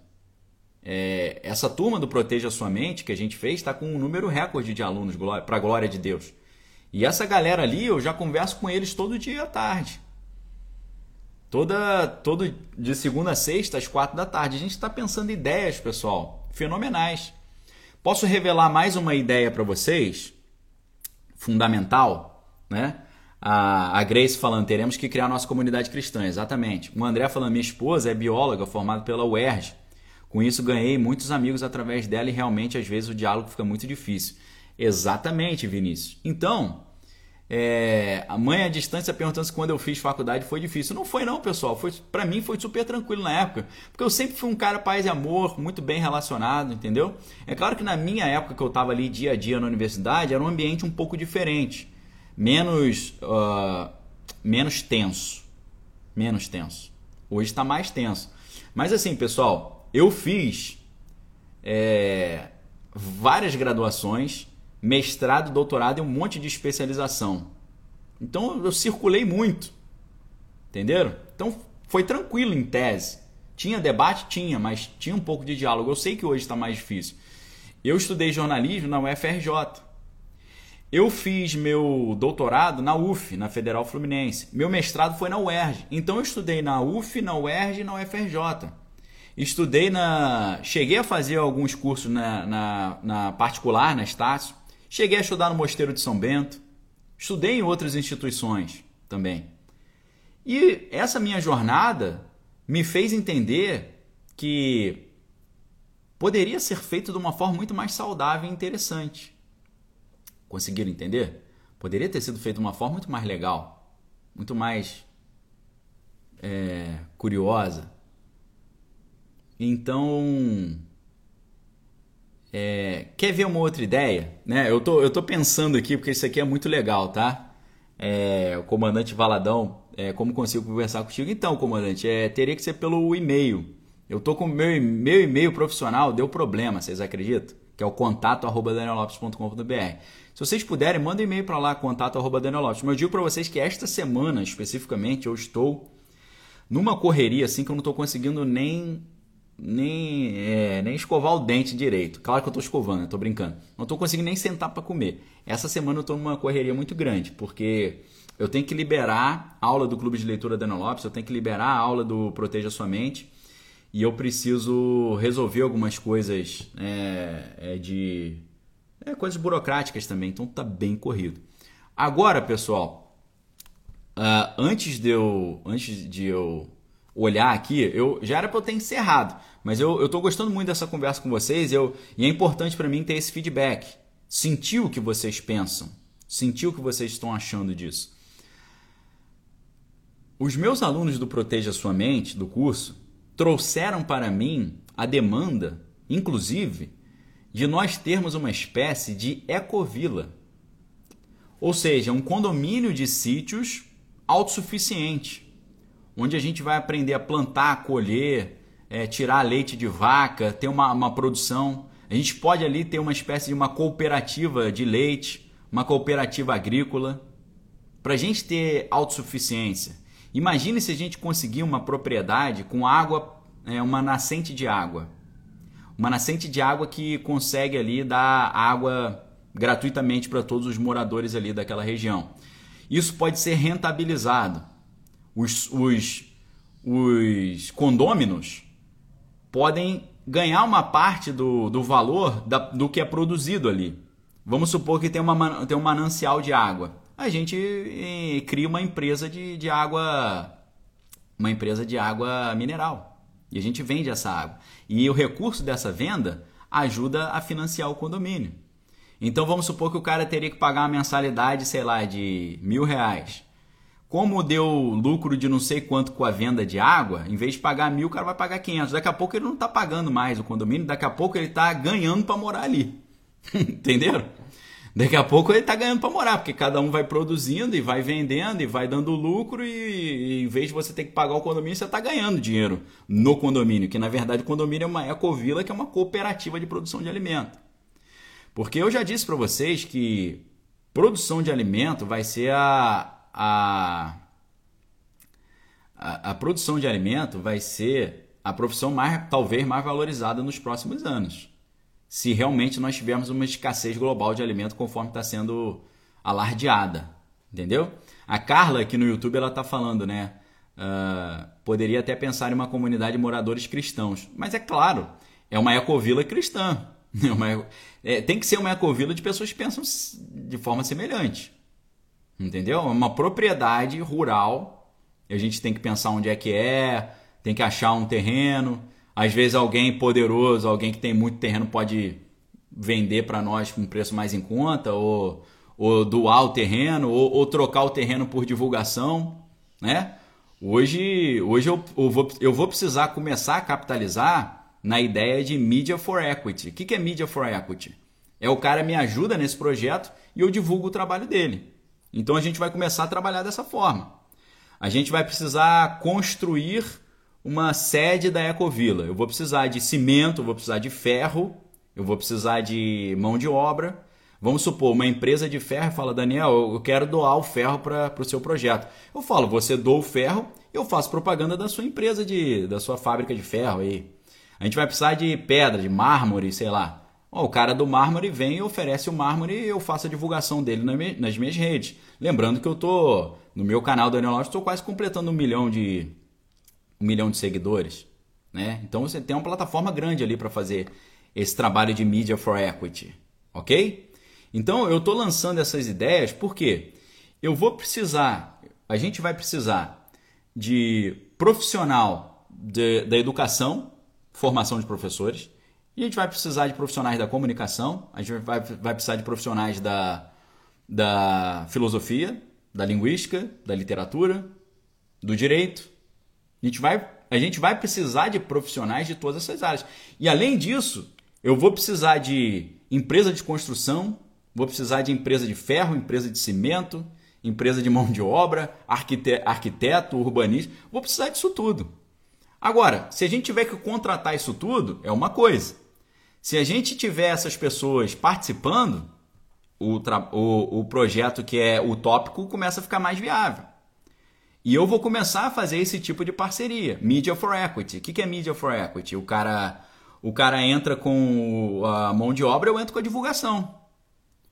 É, essa turma do Proteja Sua Mente que a gente fez está com um número recorde de alunos, para a glória de Deus. E essa galera ali, eu já converso com eles todo dia à tarde. Toda, todo de segunda a sexta, às quatro da tarde. A gente está pensando ideias, pessoal, fenomenais. Posso revelar mais uma ideia para vocês? Fundamental, né? A, a Grace falando, teremos que criar nossa comunidade cristã, exatamente. O André falando, minha esposa é bióloga, formada pela UERJ com isso, ganhei muitos amigos através dela e realmente às vezes o diálogo fica muito difícil. Exatamente, Vinícius. Então, é, a mãe à distância perguntando se quando eu fiz faculdade foi difícil. Não foi não, pessoal. Foi para mim foi super tranquilo na época, porque eu sempre fui um cara paz e amor, muito bem relacionado, entendeu? É claro que na minha época que eu estava ali dia a dia na universidade era um ambiente um pouco diferente, menos uh, menos tenso, menos tenso. Hoje está mais tenso. Mas assim, pessoal, eu fiz é, várias graduações, mestrado, doutorado e um monte de especialização. Então eu circulei muito. Entenderam? Então foi tranquilo em tese. Tinha debate? Tinha, mas tinha um pouco de diálogo. Eu sei que hoje está mais difícil. Eu estudei jornalismo na UFRJ. Eu fiz meu doutorado na UF, na Federal Fluminense. Meu mestrado foi na UERJ. Então eu estudei na UF, na UERJ e na UFRJ. Estudei na. Cheguei a fazer alguns cursos na, na, na particular, na Estácio. Cheguei a estudar no Mosteiro de São Bento. Estudei em outras instituições também. E essa minha jornada me fez entender que poderia ser feito de uma forma muito mais saudável e interessante. Conseguiram entender? Poderia ter sido feito de uma forma muito mais legal, muito mais é, curiosa, então, é, quer ver uma outra ideia? Né? Eu, tô, eu tô pensando aqui, porque isso aqui é muito legal, tá? É, o comandante Valadão, é, como consigo conversar contigo? Então, comandante, é, teria que ser pelo e-mail. Eu tô com meu, meu e-mail profissional, deu problema, vocês acreditam? Que é o contato arroba danielopes.com.br. Se vocês puderem, manda um e-mail para lá, contato arroba danielopes. Mas eu digo para vocês que esta semana, especificamente, eu estou numa correria assim que eu não estou conseguindo nem nem, é, nem escovar o dente direito. Claro que eu estou escovando, estou brincando. Não estou conseguindo nem sentar para comer. Essa semana eu estou numa correria muito grande, porque eu tenho que liberar a aula do Clube de Leitura Daniel Lopes, eu tenho que liberar a aula do Proteja Sua Mente e eu preciso resolver algumas coisas é, é de é, coisas burocráticas também, então tá bem corrido. Agora, pessoal, uh, antes de eu antes de eu olhar aqui, eu já era para eu ter encerrado, mas eu, tô gostando muito dessa conversa com vocês eu, e é importante para mim ter esse feedback. Sentir o que vocês pensam, sentir o que vocês estão achando disso. Os meus alunos do Proteja Sua Mente, do curso, trouxeram para mim a demanda, inclusive, de nós termos uma espécie de ecovila. Ou seja, um condomínio de sítios autossuficiente onde a gente vai aprender a plantar, colher, é, tirar leite de vaca, ter uma, uma produção. A gente pode ali ter uma espécie de uma cooperativa de leite, uma cooperativa agrícola, para a gente ter autossuficiência. Imagine se a gente conseguir uma propriedade com água, é, uma nascente de água. Uma nascente de água que consegue ali dar água gratuitamente para todos os moradores ali daquela região. Isso pode ser rentabilizado os, os, os condôminos podem ganhar uma parte do, do valor da, do que é produzido ali. Vamos supor que tem, uma, tem um manancial de água. A gente eh, cria uma empresa de, de água, uma empresa de água mineral. E a gente vende essa água. E o recurso dessa venda ajuda a financiar o condomínio. Então vamos supor que o cara teria que pagar uma mensalidade, sei lá, de mil reais. Como deu lucro de não sei quanto com a venda de água, em vez de pagar mil, o cara vai pagar 500. Daqui a pouco ele não está pagando mais o condomínio, daqui a pouco ele está ganhando para morar ali. *laughs* Entenderam? Daqui a pouco ele está ganhando para morar, porque cada um vai produzindo e vai vendendo e vai dando lucro e, e em vez de você ter que pagar o condomínio, você está ganhando dinheiro no condomínio, que na verdade o condomínio é uma ecovila, que é uma cooperativa de produção de alimento. Porque eu já disse para vocês que produção de alimento vai ser a, a, a, a produção de alimento vai ser a profissão mais talvez mais valorizada nos próximos anos se realmente nós tivermos uma escassez global de alimento conforme está sendo alardeada, entendeu? A Carla aqui no YouTube ela está falando, né? Uh, poderia até pensar em uma comunidade de moradores cristãos, mas é claro, é uma ecovila cristã. *laughs* É uma, é, tem que ser uma ecovila de pessoas que pensam de forma semelhante, entendeu? É uma propriedade rural. A gente tem que pensar onde é que é, tem que achar um terreno às vezes alguém poderoso, alguém que tem muito terreno pode vender para nós com um preço mais em conta, ou, ou doar o terreno, ou, ou, trocar o terreno por divulgação, né? Hoje, hoje eu, eu, vou, eu vou precisar começar a capitalizar na ideia de Media for Equity. O que, que é Media for Equity? É o cara me ajuda nesse projeto e eu divulgo o trabalho dele. Então a gente vai começar a trabalhar dessa forma. A gente vai precisar construir uma sede da Ecovila. Eu vou precisar de cimento, eu vou precisar de ferro, eu vou precisar de mão de obra. Vamos supor, uma empresa de ferro fala, Daniel, eu quero doar o ferro para o seu projeto. Eu falo, você doa o ferro, eu faço propaganda da sua empresa, de, da sua fábrica de ferro aí. A gente vai precisar de pedra, de mármore, sei lá. O cara do mármore vem e oferece o mármore e eu faço a divulgação dele nas minhas redes. Lembrando que eu tô no meu canal Daniel Lopes, estou quase completando um milhão de, um milhão de seguidores. Né? Então você tem uma plataforma grande ali para fazer esse trabalho de Media for Equity. Ok? Então eu estou lançando essas ideias porque eu vou precisar, a gente vai precisar de profissional de, da educação, formação de professores, a gente vai precisar de profissionais da comunicação, a gente vai, vai precisar de profissionais da, da filosofia, da linguística, da literatura, do direito, a gente vai, a gente vai precisar de profissionais de todas essas áreas. E além disso, eu vou precisar de empresa de construção, vou precisar de empresa de ferro, empresa de cimento, empresa de mão de obra, arquiteto, arquiteto urbanista. Vou precisar disso tudo. Agora, se a gente tiver que contratar isso tudo, é uma coisa. Se a gente tiver essas pessoas participando, o, o, o projeto que é utópico começa a ficar mais viável. E eu vou começar a fazer esse tipo de parceria. Media for Equity. O que é Media for Equity? O cara, o cara entra com a mão de obra, eu entro com a divulgação.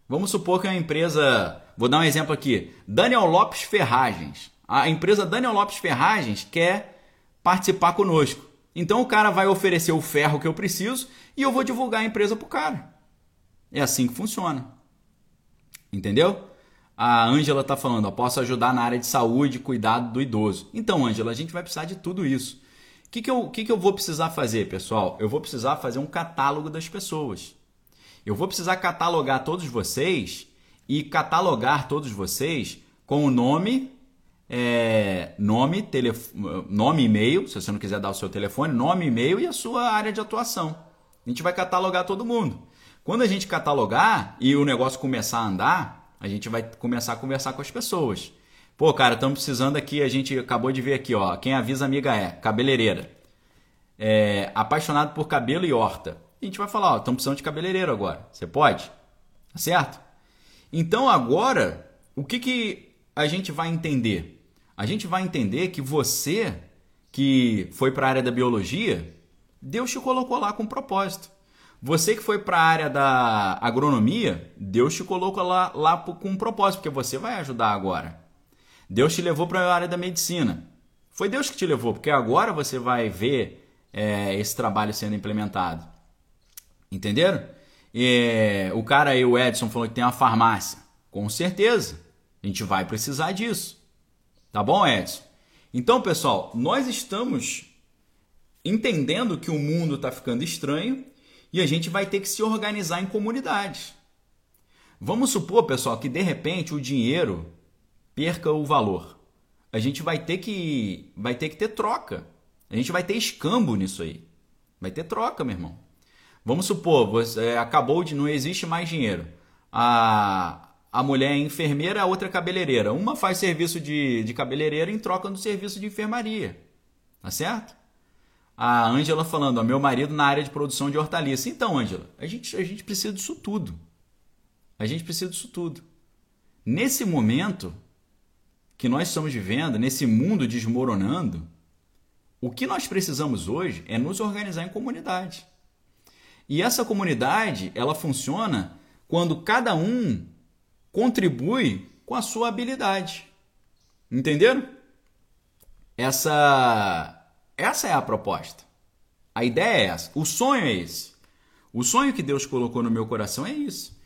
Vamos supor que a empresa. Vou dar um exemplo aqui. Daniel Lopes Ferragens. A empresa Daniel Lopes Ferragens quer participar conosco. Então o cara vai oferecer o ferro que eu preciso e eu vou divulgar a empresa para o cara. É assim que funciona. Entendeu? a Ângela está falando, ó, posso ajudar na área de saúde cuidado do idoso. Então, Ângela, a gente vai precisar de tudo isso. O que, que, que, que eu vou precisar fazer, pessoal? Eu vou precisar fazer um catálogo das pessoas. Eu vou precisar catalogar todos vocês e catalogar todos vocês com o nome, é, nome, telef... nome e-mail, se você não quiser dar o seu telefone, nome, e-mail e a sua área de atuação. A gente vai catalogar todo mundo. Quando a gente catalogar e o negócio começar a andar, a gente vai começar a conversar com as pessoas. Pô, cara, estamos precisando aqui, a gente acabou de ver aqui, ó. Quem avisa amiga é cabeleireira. É, apaixonado por cabelo e horta. A gente vai falar, ó, estamos precisando de cabeleireiro agora. Você pode? Tá certo? Então agora, o que, que a gente vai entender? A gente vai entender que você que foi para a área da biologia, Deus te colocou lá com um propósito. Você que foi para a área da agronomia, Deus te colocou lá, lá com um propósito, porque você vai ajudar agora. Deus te levou para a área da medicina. Foi Deus que te levou, porque agora você vai ver é, esse trabalho sendo implementado. Entenderam? O cara aí, o Edson, falou que tem uma farmácia. Com certeza, a gente vai precisar disso. Tá bom, Edson? Então, pessoal, nós estamos entendendo que o mundo está ficando estranho e a gente vai ter que se organizar em comunidades. Vamos supor, pessoal, que de repente o dinheiro perca o valor. A gente vai ter que vai ter que ter troca. A gente vai ter escambo nisso aí. Vai ter troca, meu irmão. Vamos supor, você acabou de não existe mais dinheiro. A, a mulher é enfermeira, a outra é cabeleireira. Uma faz serviço de, de cabeleireira em troca do serviço de enfermaria. Tá certo? A Ângela falando, ó, meu marido na área de produção de hortaliça. Então, Ângela, a gente, a gente precisa disso tudo. A gente precisa disso tudo. Nesse momento que nós estamos vivendo, nesse mundo desmoronando, o que nós precisamos hoje é nos organizar em comunidade. E essa comunidade, ela funciona quando cada um contribui com a sua habilidade. Entenderam? Essa essa é a proposta. A ideia é essa, o sonho é esse. O sonho que Deus colocou no meu coração é isso.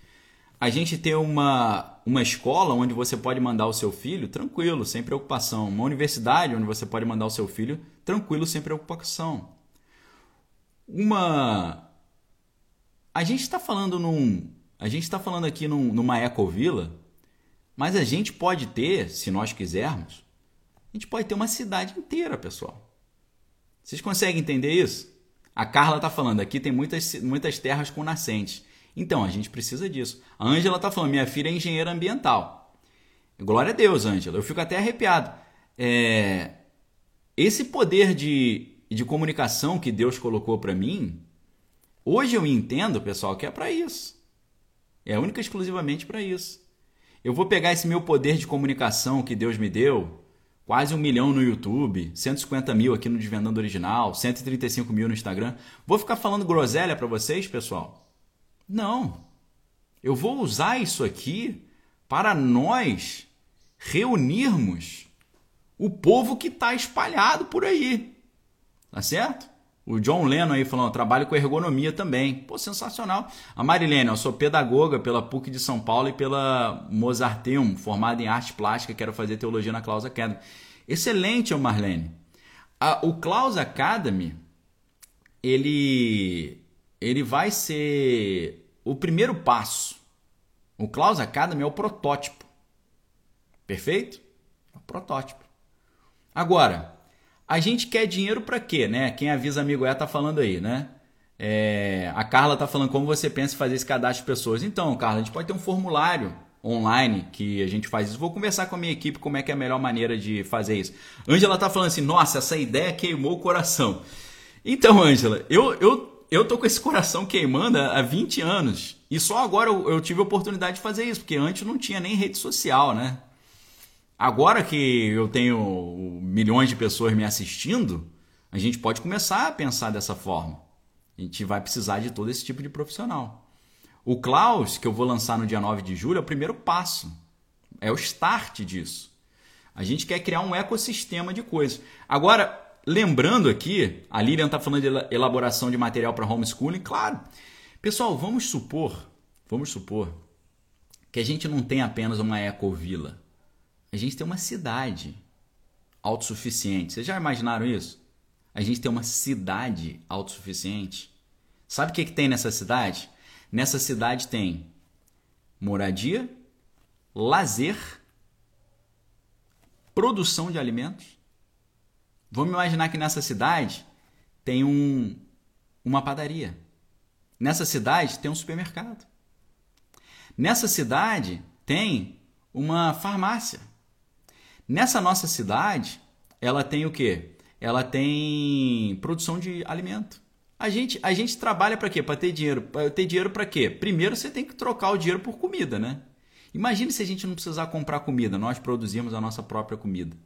A gente ter uma, uma escola onde você pode mandar o seu filho tranquilo, sem preocupação. Uma universidade onde você pode mandar o seu filho tranquilo, sem preocupação. Uma. A gente está falando num. A gente está falando aqui num, numa ecovila, mas a gente pode ter, se nós quisermos, a gente pode ter uma cidade inteira, pessoal. Vocês conseguem entender isso? A Carla está falando aqui tem muitas, muitas terras com nascentes. Então, a gente precisa disso. A Ângela está falando, minha filha é engenheira ambiental. Glória a Deus, Ângela. Eu fico até arrepiado. É, esse poder de, de comunicação que Deus colocou para mim, hoje eu entendo, pessoal, que é para isso. É única e exclusivamente para isso. Eu vou pegar esse meu poder de comunicação que Deus me deu, quase um milhão no YouTube, 150 mil aqui no Desvendando Original, 135 mil no Instagram. Vou ficar falando groselha para vocês, pessoal? Não. Eu vou usar isso aqui para nós reunirmos o povo que está espalhado por aí. Tá certo? O John Lennon aí falando, trabalho com ergonomia também. Pô, sensacional. A Marilene, eu sou pedagoga pela PUC de São Paulo e pela Mozarteum, formada em arte plástica, quero fazer teologia na Klaus Academy. Excelente, Marlene. o Klaus Academy, ele, ele vai ser o primeiro passo. O Klaus Academy é o protótipo. Perfeito? É o protótipo. Agora, a gente quer dinheiro para quê, né? Quem avisa amigo é tá falando aí, né? É, a Carla tá falando como você pensa em fazer esse cadastro de pessoas. Então, Carla, a gente pode ter um formulário online que a gente faz isso. Vou conversar com a minha equipe como é que é a melhor maneira de fazer isso. Ângela tá falando assim: "Nossa, essa ideia queimou o coração". Então, Ângela, eu eu eu tô com esse coração queimando há 20 anos. E só agora eu, eu tive a oportunidade de fazer isso, porque antes não tinha nem rede social, né? Agora que eu tenho milhões de pessoas me assistindo, a gente pode começar a pensar dessa forma. A gente vai precisar de todo esse tipo de profissional. O Klaus, que eu vou lançar no dia 9 de julho, é o primeiro passo. É o start disso. A gente quer criar um ecossistema de coisas. Agora, lembrando aqui, a Lilian está falando de elaboração de material para homeschooling. Claro. Pessoal, vamos supor, vamos supor que a gente não tem apenas uma ecovila a gente tem uma cidade autossuficiente. Vocês já imaginaram isso? A gente tem uma cidade autossuficiente. Sabe o que, que tem nessa cidade? Nessa cidade tem moradia, lazer, produção de alimentos. Vamos imaginar que nessa cidade tem um, uma padaria. Nessa cidade tem um supermercado. Nessa cidade tem uma farmácia. Nessa nossa cidade, ela tem o quê? Ela tem produção de alimento. A gente, a gente trabalha para quê? Para ter dinheiro. Para ter dinheiro para quê? Primeiro você tem que trocar o dinheiro por comida, né? Imagine se a gente não precisar comprar comida, nós produzimos a nossa própria comida.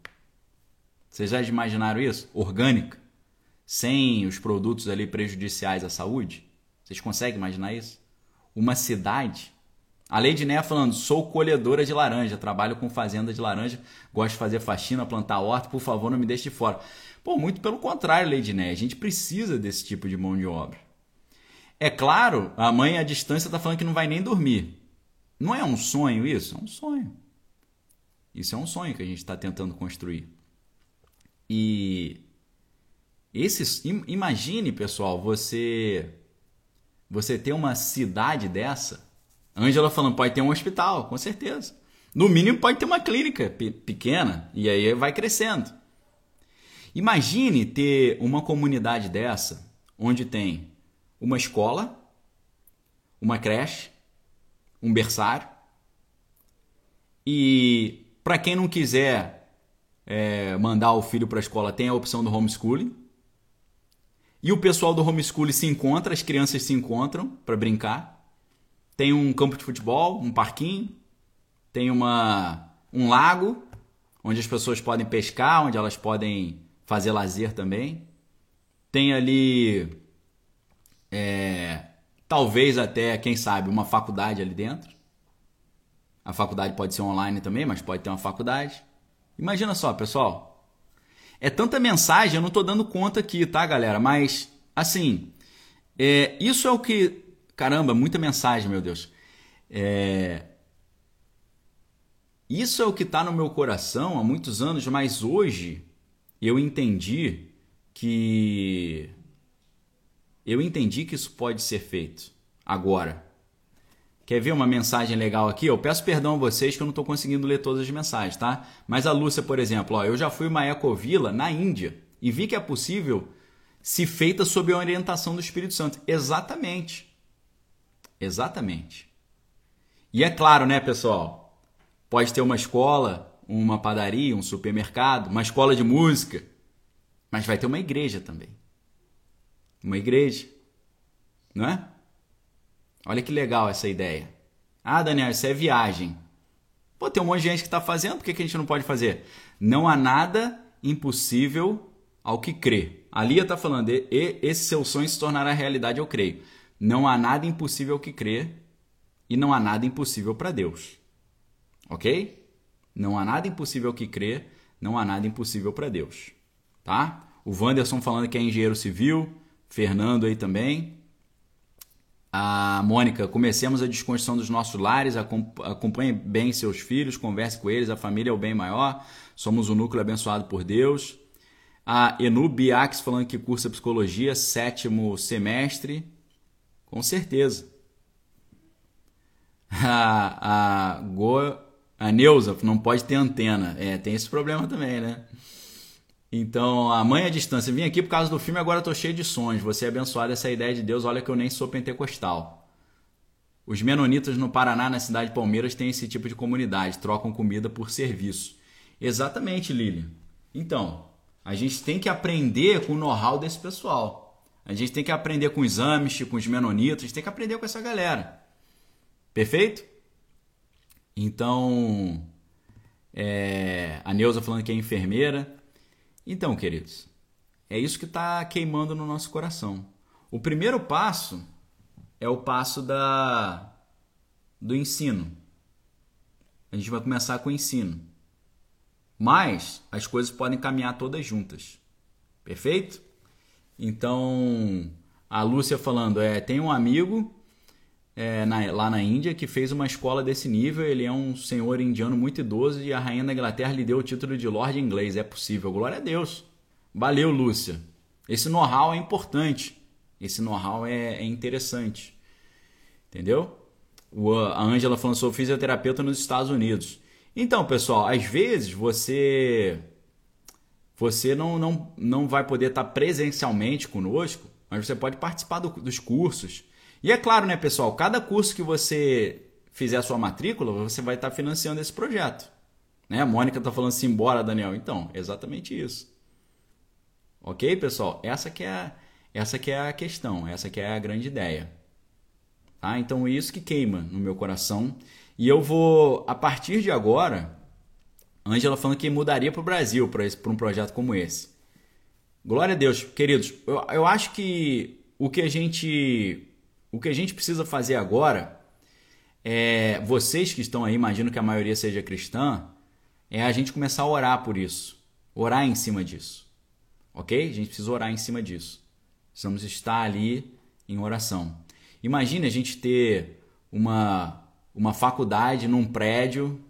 Vocês já imaginaram isso? Orgânica, sem os produtos ali prejudiciais à saúde? Vocês conseguem imaginar isso? Uma cidade a Lady Né falando, sou colhedora de laranja, trabalho com fazenda de laranja, gosto de fazer faxina, plantar horta, por favor, não me deixe de fora. Pô, muito pelo contrário, Lady Né, a gente precisa desse tipo de mão de obra. É claro, a mãe à distância está falando que não vai nem dormir. Não é um sonho isso? É um sonho. Isso é um sonho que a gente está tentando construir. E Esses, imagine, pessoal, você você ter uma cidade dessa. Ângela falando, pode ter um hospital, com certeza. No mínimo pode ter uma clínica pequena e aí vai crescendo. Imagine ter uma comunidade dessa, onde tem uma escola, uma creche, um berçário e para quem não quiser é, mandar o filho para a escola, tem a opção do homeschooling. E o pessoal do homeschooling se encontra, as crianças se encontram para brincar. Tem um campo de futebol, um parquinho, tem uma, um lago onde as pessoas podem pescar, onde elas podem fazer lazer também. Tem ali, é, talvez até, quem sabe, uma faculdade ali dentro. A faculdade pode ser online também, mas pode ter uma faculdade. Imagina só, pessoal. É tanta mensagem, eu não estou dando conta aqui, tá, galera? Mas, assim, é, isso é o que. Caramba, muita mensagem, meu Deus. É, isso é o que está no meu coração há muitos anos, mas hoje eu entendi que. Eu entendi que isso pode ser feito agora. Quer ver uma mensagem legal aqui? Eu peço perdão a vocês que eu não estou conseguindo ler todas as mensagens, tá? Mas a Lúcia, por exemplo, ó, eu já fui uma ecovila na Índia e vi que é possível se feita sob a orientação do Espírito Santo. Exatamente. Exatamente. E é claro, né, pessoal? Pode ter uma escola, uma padaria, um supermercado, uma escola de música, mas vai ter uma igreja também. Uma igreja. Não é? Olha que legal essa ideia. Ah, Daniel, isso é viagem. Pô, tem um monte de gente que está fazendo, por que, que a gente não pode fazer? Não há nada impossível ao que crê. A Lia está falando, e, esse seu sonho se tornará realidade, eu creio. Não há nada impossível que crê e não há nada impossível para Deus. Ok? Não há nada impossível que crê, não há nada impossível para Deus. Tá? O Wanderson falando que é engenheiro civil, Fernando aí também. A Mônica, comecemos a desconstrução dos nossos lares, acompanhe bem seus filhos, converse com eles, a família é o bem maior, somos um núcleo abençoado por Deus. A Enu Biax falando que cursa psicologia, sétimo semestre, com certeza. *laughs* A, a, Go, a Neuza não pode ter antena, é, tem esse problema também, né? Então, a mãe à distância. Vim aqui por causa do filme, agora estou cheio de sonhos. Você é abençoado essa ideia de Deus. Olha que eu nem sou pentecostal. Os menonitas no Paraná, na cidade de Palmeiras, têm esse tipo de comunidade. Trocam comida por serviço. Exatamente, Lilian. Então, a gente tem que aprender com o know-how desse pessoal. A gente tem que aprender com os Amish, com os menonitas. A gente tem que aprender com essa galera. Perfeito? Então, é, a Neuza falando que é enfermeira. Então, queridos, é isso que está queimando no nosso coração. O primeiro passo é o passo da do ensino. A gente vai começar com o ensino. Mas as coisas podem caminhar todas juntas. Perfeito? Então, a Lúcia falando, é, tem um amigo é, na, lá na Índia que fez uma escola desse nível. Ele é um senhor indiano muito idoso e a rainha da Inglaterra lhe deu o título de Lord Inglês. É possível. Glória a Deus. Valeu, Lúcia. Esse know-how é importante. Esse know-how é, é, interessante. Entendeu? O, a Angela falando, sou fisioterapeuta nos Estados Unidos. Então, pessoal, às vezes você você não, não, não vai poder estar presencialmente conosco, mas você pode participar do, dos cursos e é claro, né, pessoal, cada curso que você fizer a sua matrícula, você vai estar financiando esse projeto. Né? A Mônica está falando assim, bora, Daniel. Então, exatamente isso. Ok, pessoal? Essa que é a, essa que é a questão, essa que é a grande ideia. Tá? Então, isso que queima no meu coração. E eu vou, a partir de agora, Ângela falando que mudaria para o Brasil para um projeto como esse. Glória a Deus, queridos. Eu, eu acho que o que a gente o que a gente precisa fazer agora é, vocês que estão aí, imagino que a maioria seja cristã, é a gente começar a orar por isso, orar em cima disso, ok? A gente precisa orar em cima disso. Precisamos estar ali em oração. Imagine a gente ter uma, uma faculdade num prédio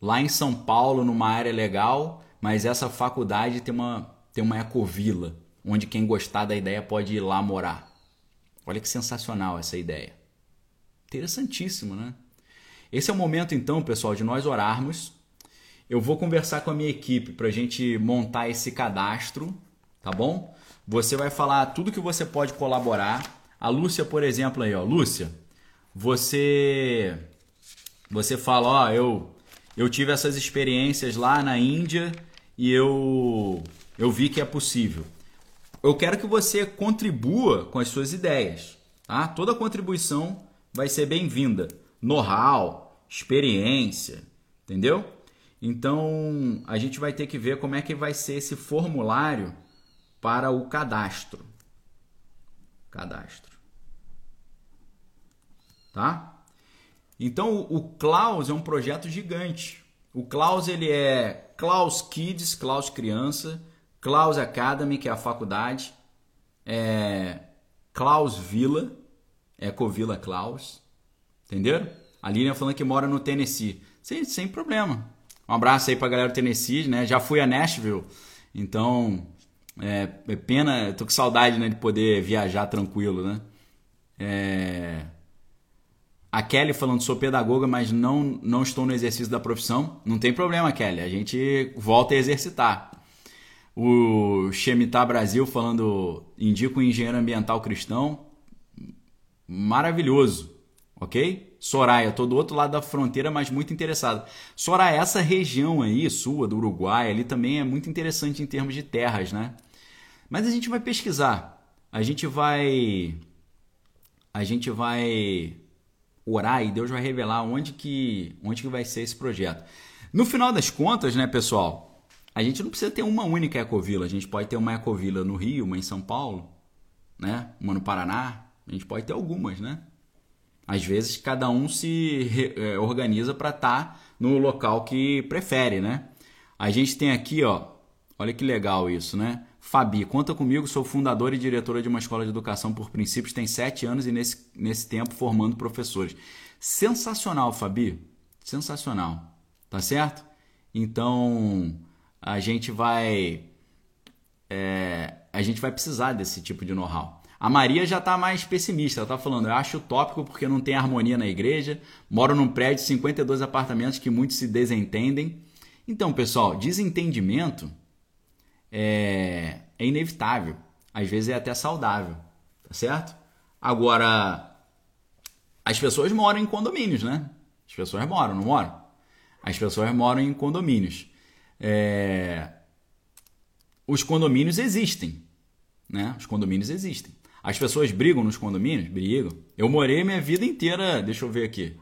lá em São Paulo, numa área legal, mas essa faculdade tem uma, tem uma ecovila, onde quem gostar da ideia pode ir lá morar. Olha que sensacional essa ideia. Interessantíssimo, né? Esse é o momento, então, pessoal, de nós orarmos. Eu vou conversar com a minha equipe para a gente montar esse cadastro, tá bom? Você vai falar tudo que você pode colaborar. A Lúcia, por exemplo, aí, ó. Lúcia, você você fala, ó, eu eu tive essas experiências lá na Índia e eu eu vi que é possível. Eu quero que você contribua com as suas ideias, tá? Toda contribuição vai ser bem-vinda. Know-how, experiência, entendeu? Então, a gente vai ter que ver como é que vai ser esse formulário para o cadastro. Cadastro. Tá? Então, o Klaus é um projeto gigante. O Klaus ele é Klaus Kids, Klaus Criança, Klaus Academy, que é a faculdade, é Klaus Villa, Ecovila Klaus, entenderam? A Lilian falando que mora no Tennessee. Sem, sem problema. Um abraço aí pra galera do Tennessee, né? Já fui a Nashville, então é, é pena, tô com saudade né, de poder viajar tranquilo, né? É... A Kelly falando, sou pedagoga, mas não, não estou no exercício da profissão. Não tem problema, Kelly, a gente volta a exercitar. O Chemitá Brasil falando, indico um engenheiro ambiental cristão. Maravilhoso, ok? Soraya, tô do outro lado da fronteira, mas muito interessado. Soraya, essa região aí, sua, do Uruguai, ali também é muito interessante em termos de terras, né? Mas a gente vai pesquisar. A gente vai. A gente vai orar e Deus vai revelar onde que, onde que vai ser esse projeto. No final das contas, né, pessoal? A gente não precisa ter uma única ecovila. A gente pode ter uma ecovila no Rio, uma em São Paulo, né? Uma no Paraná. A gente pode ter algumas, né? Às vezes cada um se é, organiza para estar tá no local que prefere, né? A gente tem aqui, ó, olha que legal isso, né? Fabi, conta comigo, sou fundadora e diretora de uma escola de educação por princípios, tem sete anos e nesse, nesse tempo formando professores. Sensacional, Fabi, sensacional, tá certo? Então a gente vai é, a gente vai precisar desse tipo de know-how. A Maria já está mais pessimista. Ela está falando: eu acho utópico porque não tem harmonia na igreja. Moro num prédio de 52 apartamentos que muitos se desentendem. Então, pessoal, desentendimento é, é inevitável. Às vezes é até saudável, tá certo? Agora, as pessoas moram em condomínios, né? As pessoas moram, não moram? As pessoas moram em condomínios. É... Os condomínios existem, né? Os condomínios existem. As pessoas brigam nos condomínios? Brigam. Eu morei minha vida inteira, deixa eu ver aqui.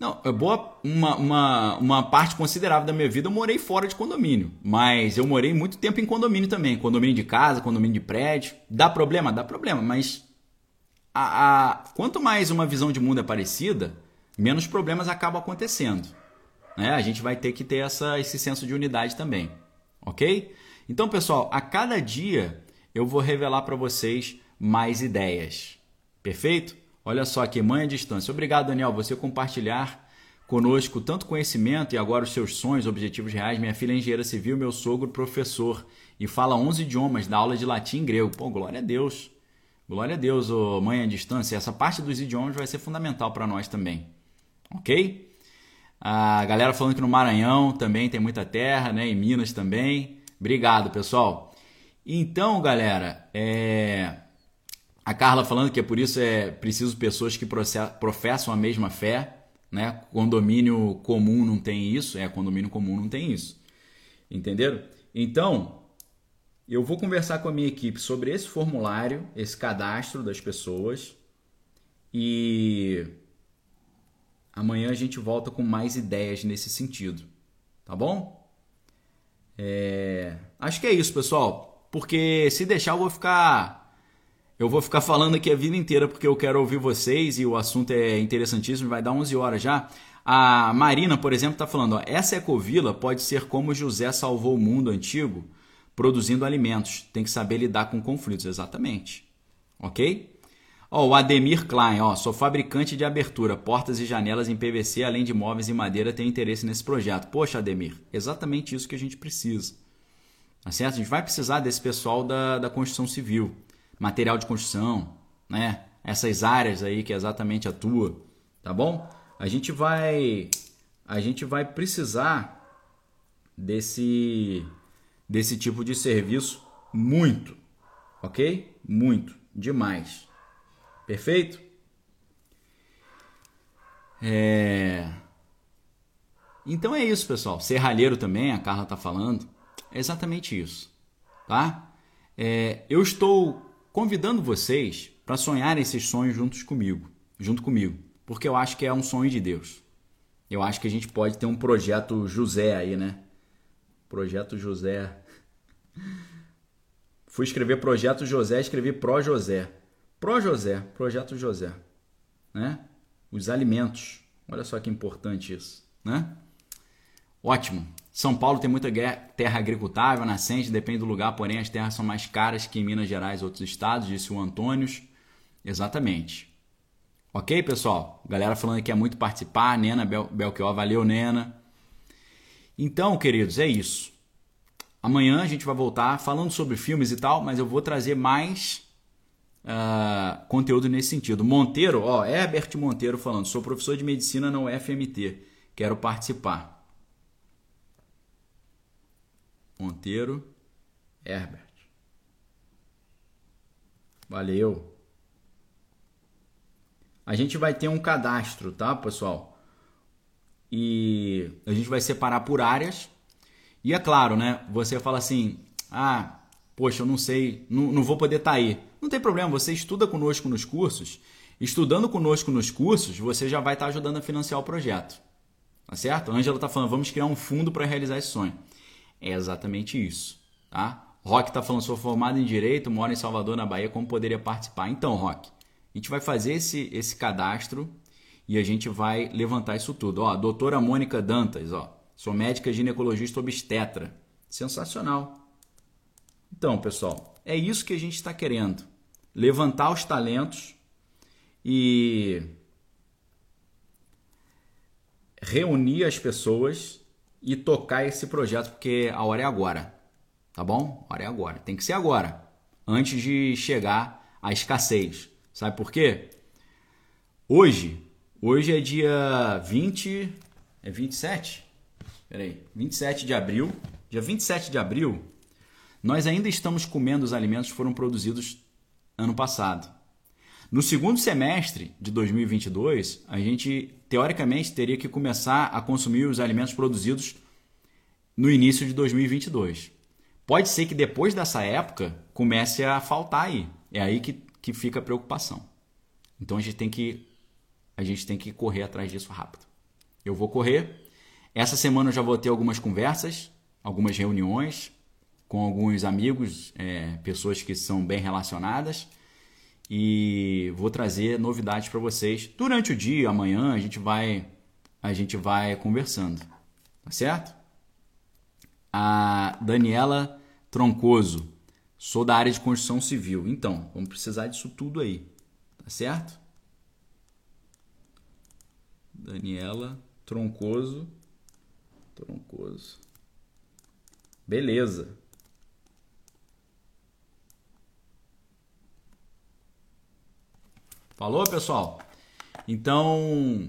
Não, é boa, uma, uma, uma parte considerável da minha vida eu morei fora de condomínio. Mas eu morei muito tempo em condomínio também. Condomínio de casa, condomínio de prédio. Dá problema? Dá problema, mas a, a, quanto mais uma visão de mundo é parecida, menos problemas acabam acontecendo. Né? A gente vai ter que ter essa, esse senso de unidade também. Ok? Então, pessoal, a cada dia eu vou revelar para vocês mais ideias. Perfeito? Olha só aqui, mãe à distância. Obrigado, Daniel, você compartilhar conosco tanto conhecimento e agora os seus sonhos, objetivos reais. Minha filha é engenheira civil, meu sogro professor e fala 11 idiomas, dá aula de latim e grego. Pô, glória a Deus. Glória a Deus, oh, mãe à distância. Essa parte dos idiomas vai ser fundamental para nós também. Ok? A galera falando que no Maranhão também tem muita terra, né? Em Minas também. Obrigado, pessoal. Então, galera, é... a Carla falando que é por isso é preciso pessoas que professam a mesma fé, né? Condomínio comum não tem isso, é condomínio comum não tem isso. Entenderam? Então, eu vou conversar com a minha equipe sobre esse formulário, esse cadastro das pessoas e amanhã a gente volta com mais ideias nesse sentido, tá bom? É... Acho que é isso, pessoal. Porque se deixar eu vou ficar eu vou ficar falando aqui a vida inteira porque eu quero ouvir vocês e o assunto é interessantíssimo, vai dar 11 horas já. A Marina, por exemplo, está falando: ó, essa ecovila pode ser como José salvou o mundo antigo produzindo alimentos. Tem que saber lidar com conflitos, exatamente. Ok? Ó, o Ademir Klein, ó, sou fabricante de abertura, portas e janelas em PVC, além de móveis e madeira, tenho interesse nesse projeto. Poxa, Ademir, exatamente isso que a gente precisa. Tá certo? A gente vai precisar desse pessoal da, da construção civil, material de construção, né? Essas áreas aí que exatamente atua, tá bom? A gente vai a gente vai precisar desse desse tipo de serviço muito, ok? Muito, demais. Perfeito? É... Então é isso, pessoal. Serralheiro também, a Carla está falando. É exatamente isso, tá? É, eu estou convidando vocês para sonhar esses sonhos juntos comigo, junto comigo, porque eu acho que é um sonho de Deus. Eu acho que a gente pode ter um projeto José aí, né? Projeto José. *laughs* Fui escrever projeto José, escrevi Pro José. Pro José, projeto José, né? Os alimentos. Olha só que importante isso, né? Ótimo. São Paulo tem muita terra agricultável, nascente, depende do lugar, porém as terras são mais caras que em Minas Gerais e outros estados, disse o Antônios. Exatamente. Ok, pessoal? Galera falando que é muito participar. Nena Bel Belchior, valeu, Nena. Então, queridos, é isso. Amanhã a gente vai voltar falando sobre filmes e tal, mas eu vou trazer mais uh, conteúdo nesse sentido. Monteiro, ó, Herbert Monteiro falando, sou professor de medicina na UFMT, quero participar. Monteiro, Herbert. Valeu. A gente vai ter um cadastro, tá, pessoal? E a gente vai separar por áreas. E é claro, né? Você fala assim: ah, poxa, eu não sei, não, não vou poder estar tá aí. Não tem problema, você estuda conosco nos cursos. Estudando conosco nos cursos, você já vai estar tá ajudando a financiar o projeto. Tá certo? A Ângela está falando, vamos criar um fundo para realizar esse sonho. É exatamente isso, tá? Rock está falando, sou formado em Direito, moro em Salvador, na Bahia, como poderia participar? Então, Rock, a gente vai fazer esse, esse cadastro e a gente vai levantar isso tudo. Ó, doutora Mônica Dantas, ó, sou médica ginecologista obstetra. Sensacional. Então, pessoal, é isso que a gente está querendo. Levantar os talentos e reunir as pessoas e tocar esse projeto, porque a hora é agora. Tá bom? A hora é agora. Tem que ser agora, antes de chegar à escassez. Sabe por quê? Hoje, hoje é dia 20, é 27? Peraí, 27 de abril. Dia 27 de abril, nós ainda estamos comendo os alimentos que foram produzidos ano passado. No segundo semestre de 2022, a gente teoricamente teria que começar a consumir os alimentos produzidos no início de 2022. Pode ser que depois dessa época comece a faltar aí. É aí que, que fica a preocupação. Então a gente tem que a gente tem que correr atrás disso rápido. Eu vou correr. Essa semana eu já vou ter algumas conversas, algumas reuniões com alguns amigos, é, pessoas que são bem relacionadas e vou trazer novidades para vocês durante o dia, amanhã a gente vai a gente vai conversando, tá certo? A Daniela Troncoso, sou da área de construção civil. Então, vamos precisar disso tudo aí, tá certo? Daniela Troncoso, Troncoso. Beleza. Falou, pessoal? Então,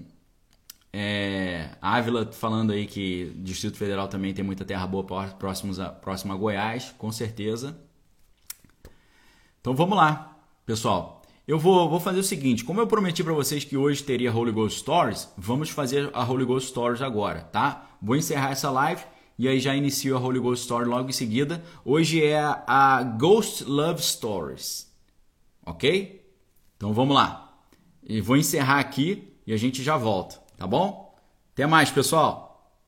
é, Ávila falando aí que Distrito Federal também tem muita terra boa próximo a, próximo a Goiás, com certeza. Então vamos lá, pessoal. Eu vou, vou fazer o seguinte, como eu prometi para vocês que hoje teria Holy Ghost Stories, vamos fazer a Holy Ghost Stories agora, tá? Vou encerrar essa live e aí já inicio a Holy Ghost Story logo em seguida. Hoje é a Ghost Love Stories, ok? Então vamos lá. E vou encerrar aqui e a gente já volta, tá bom? Até mais, pessoal!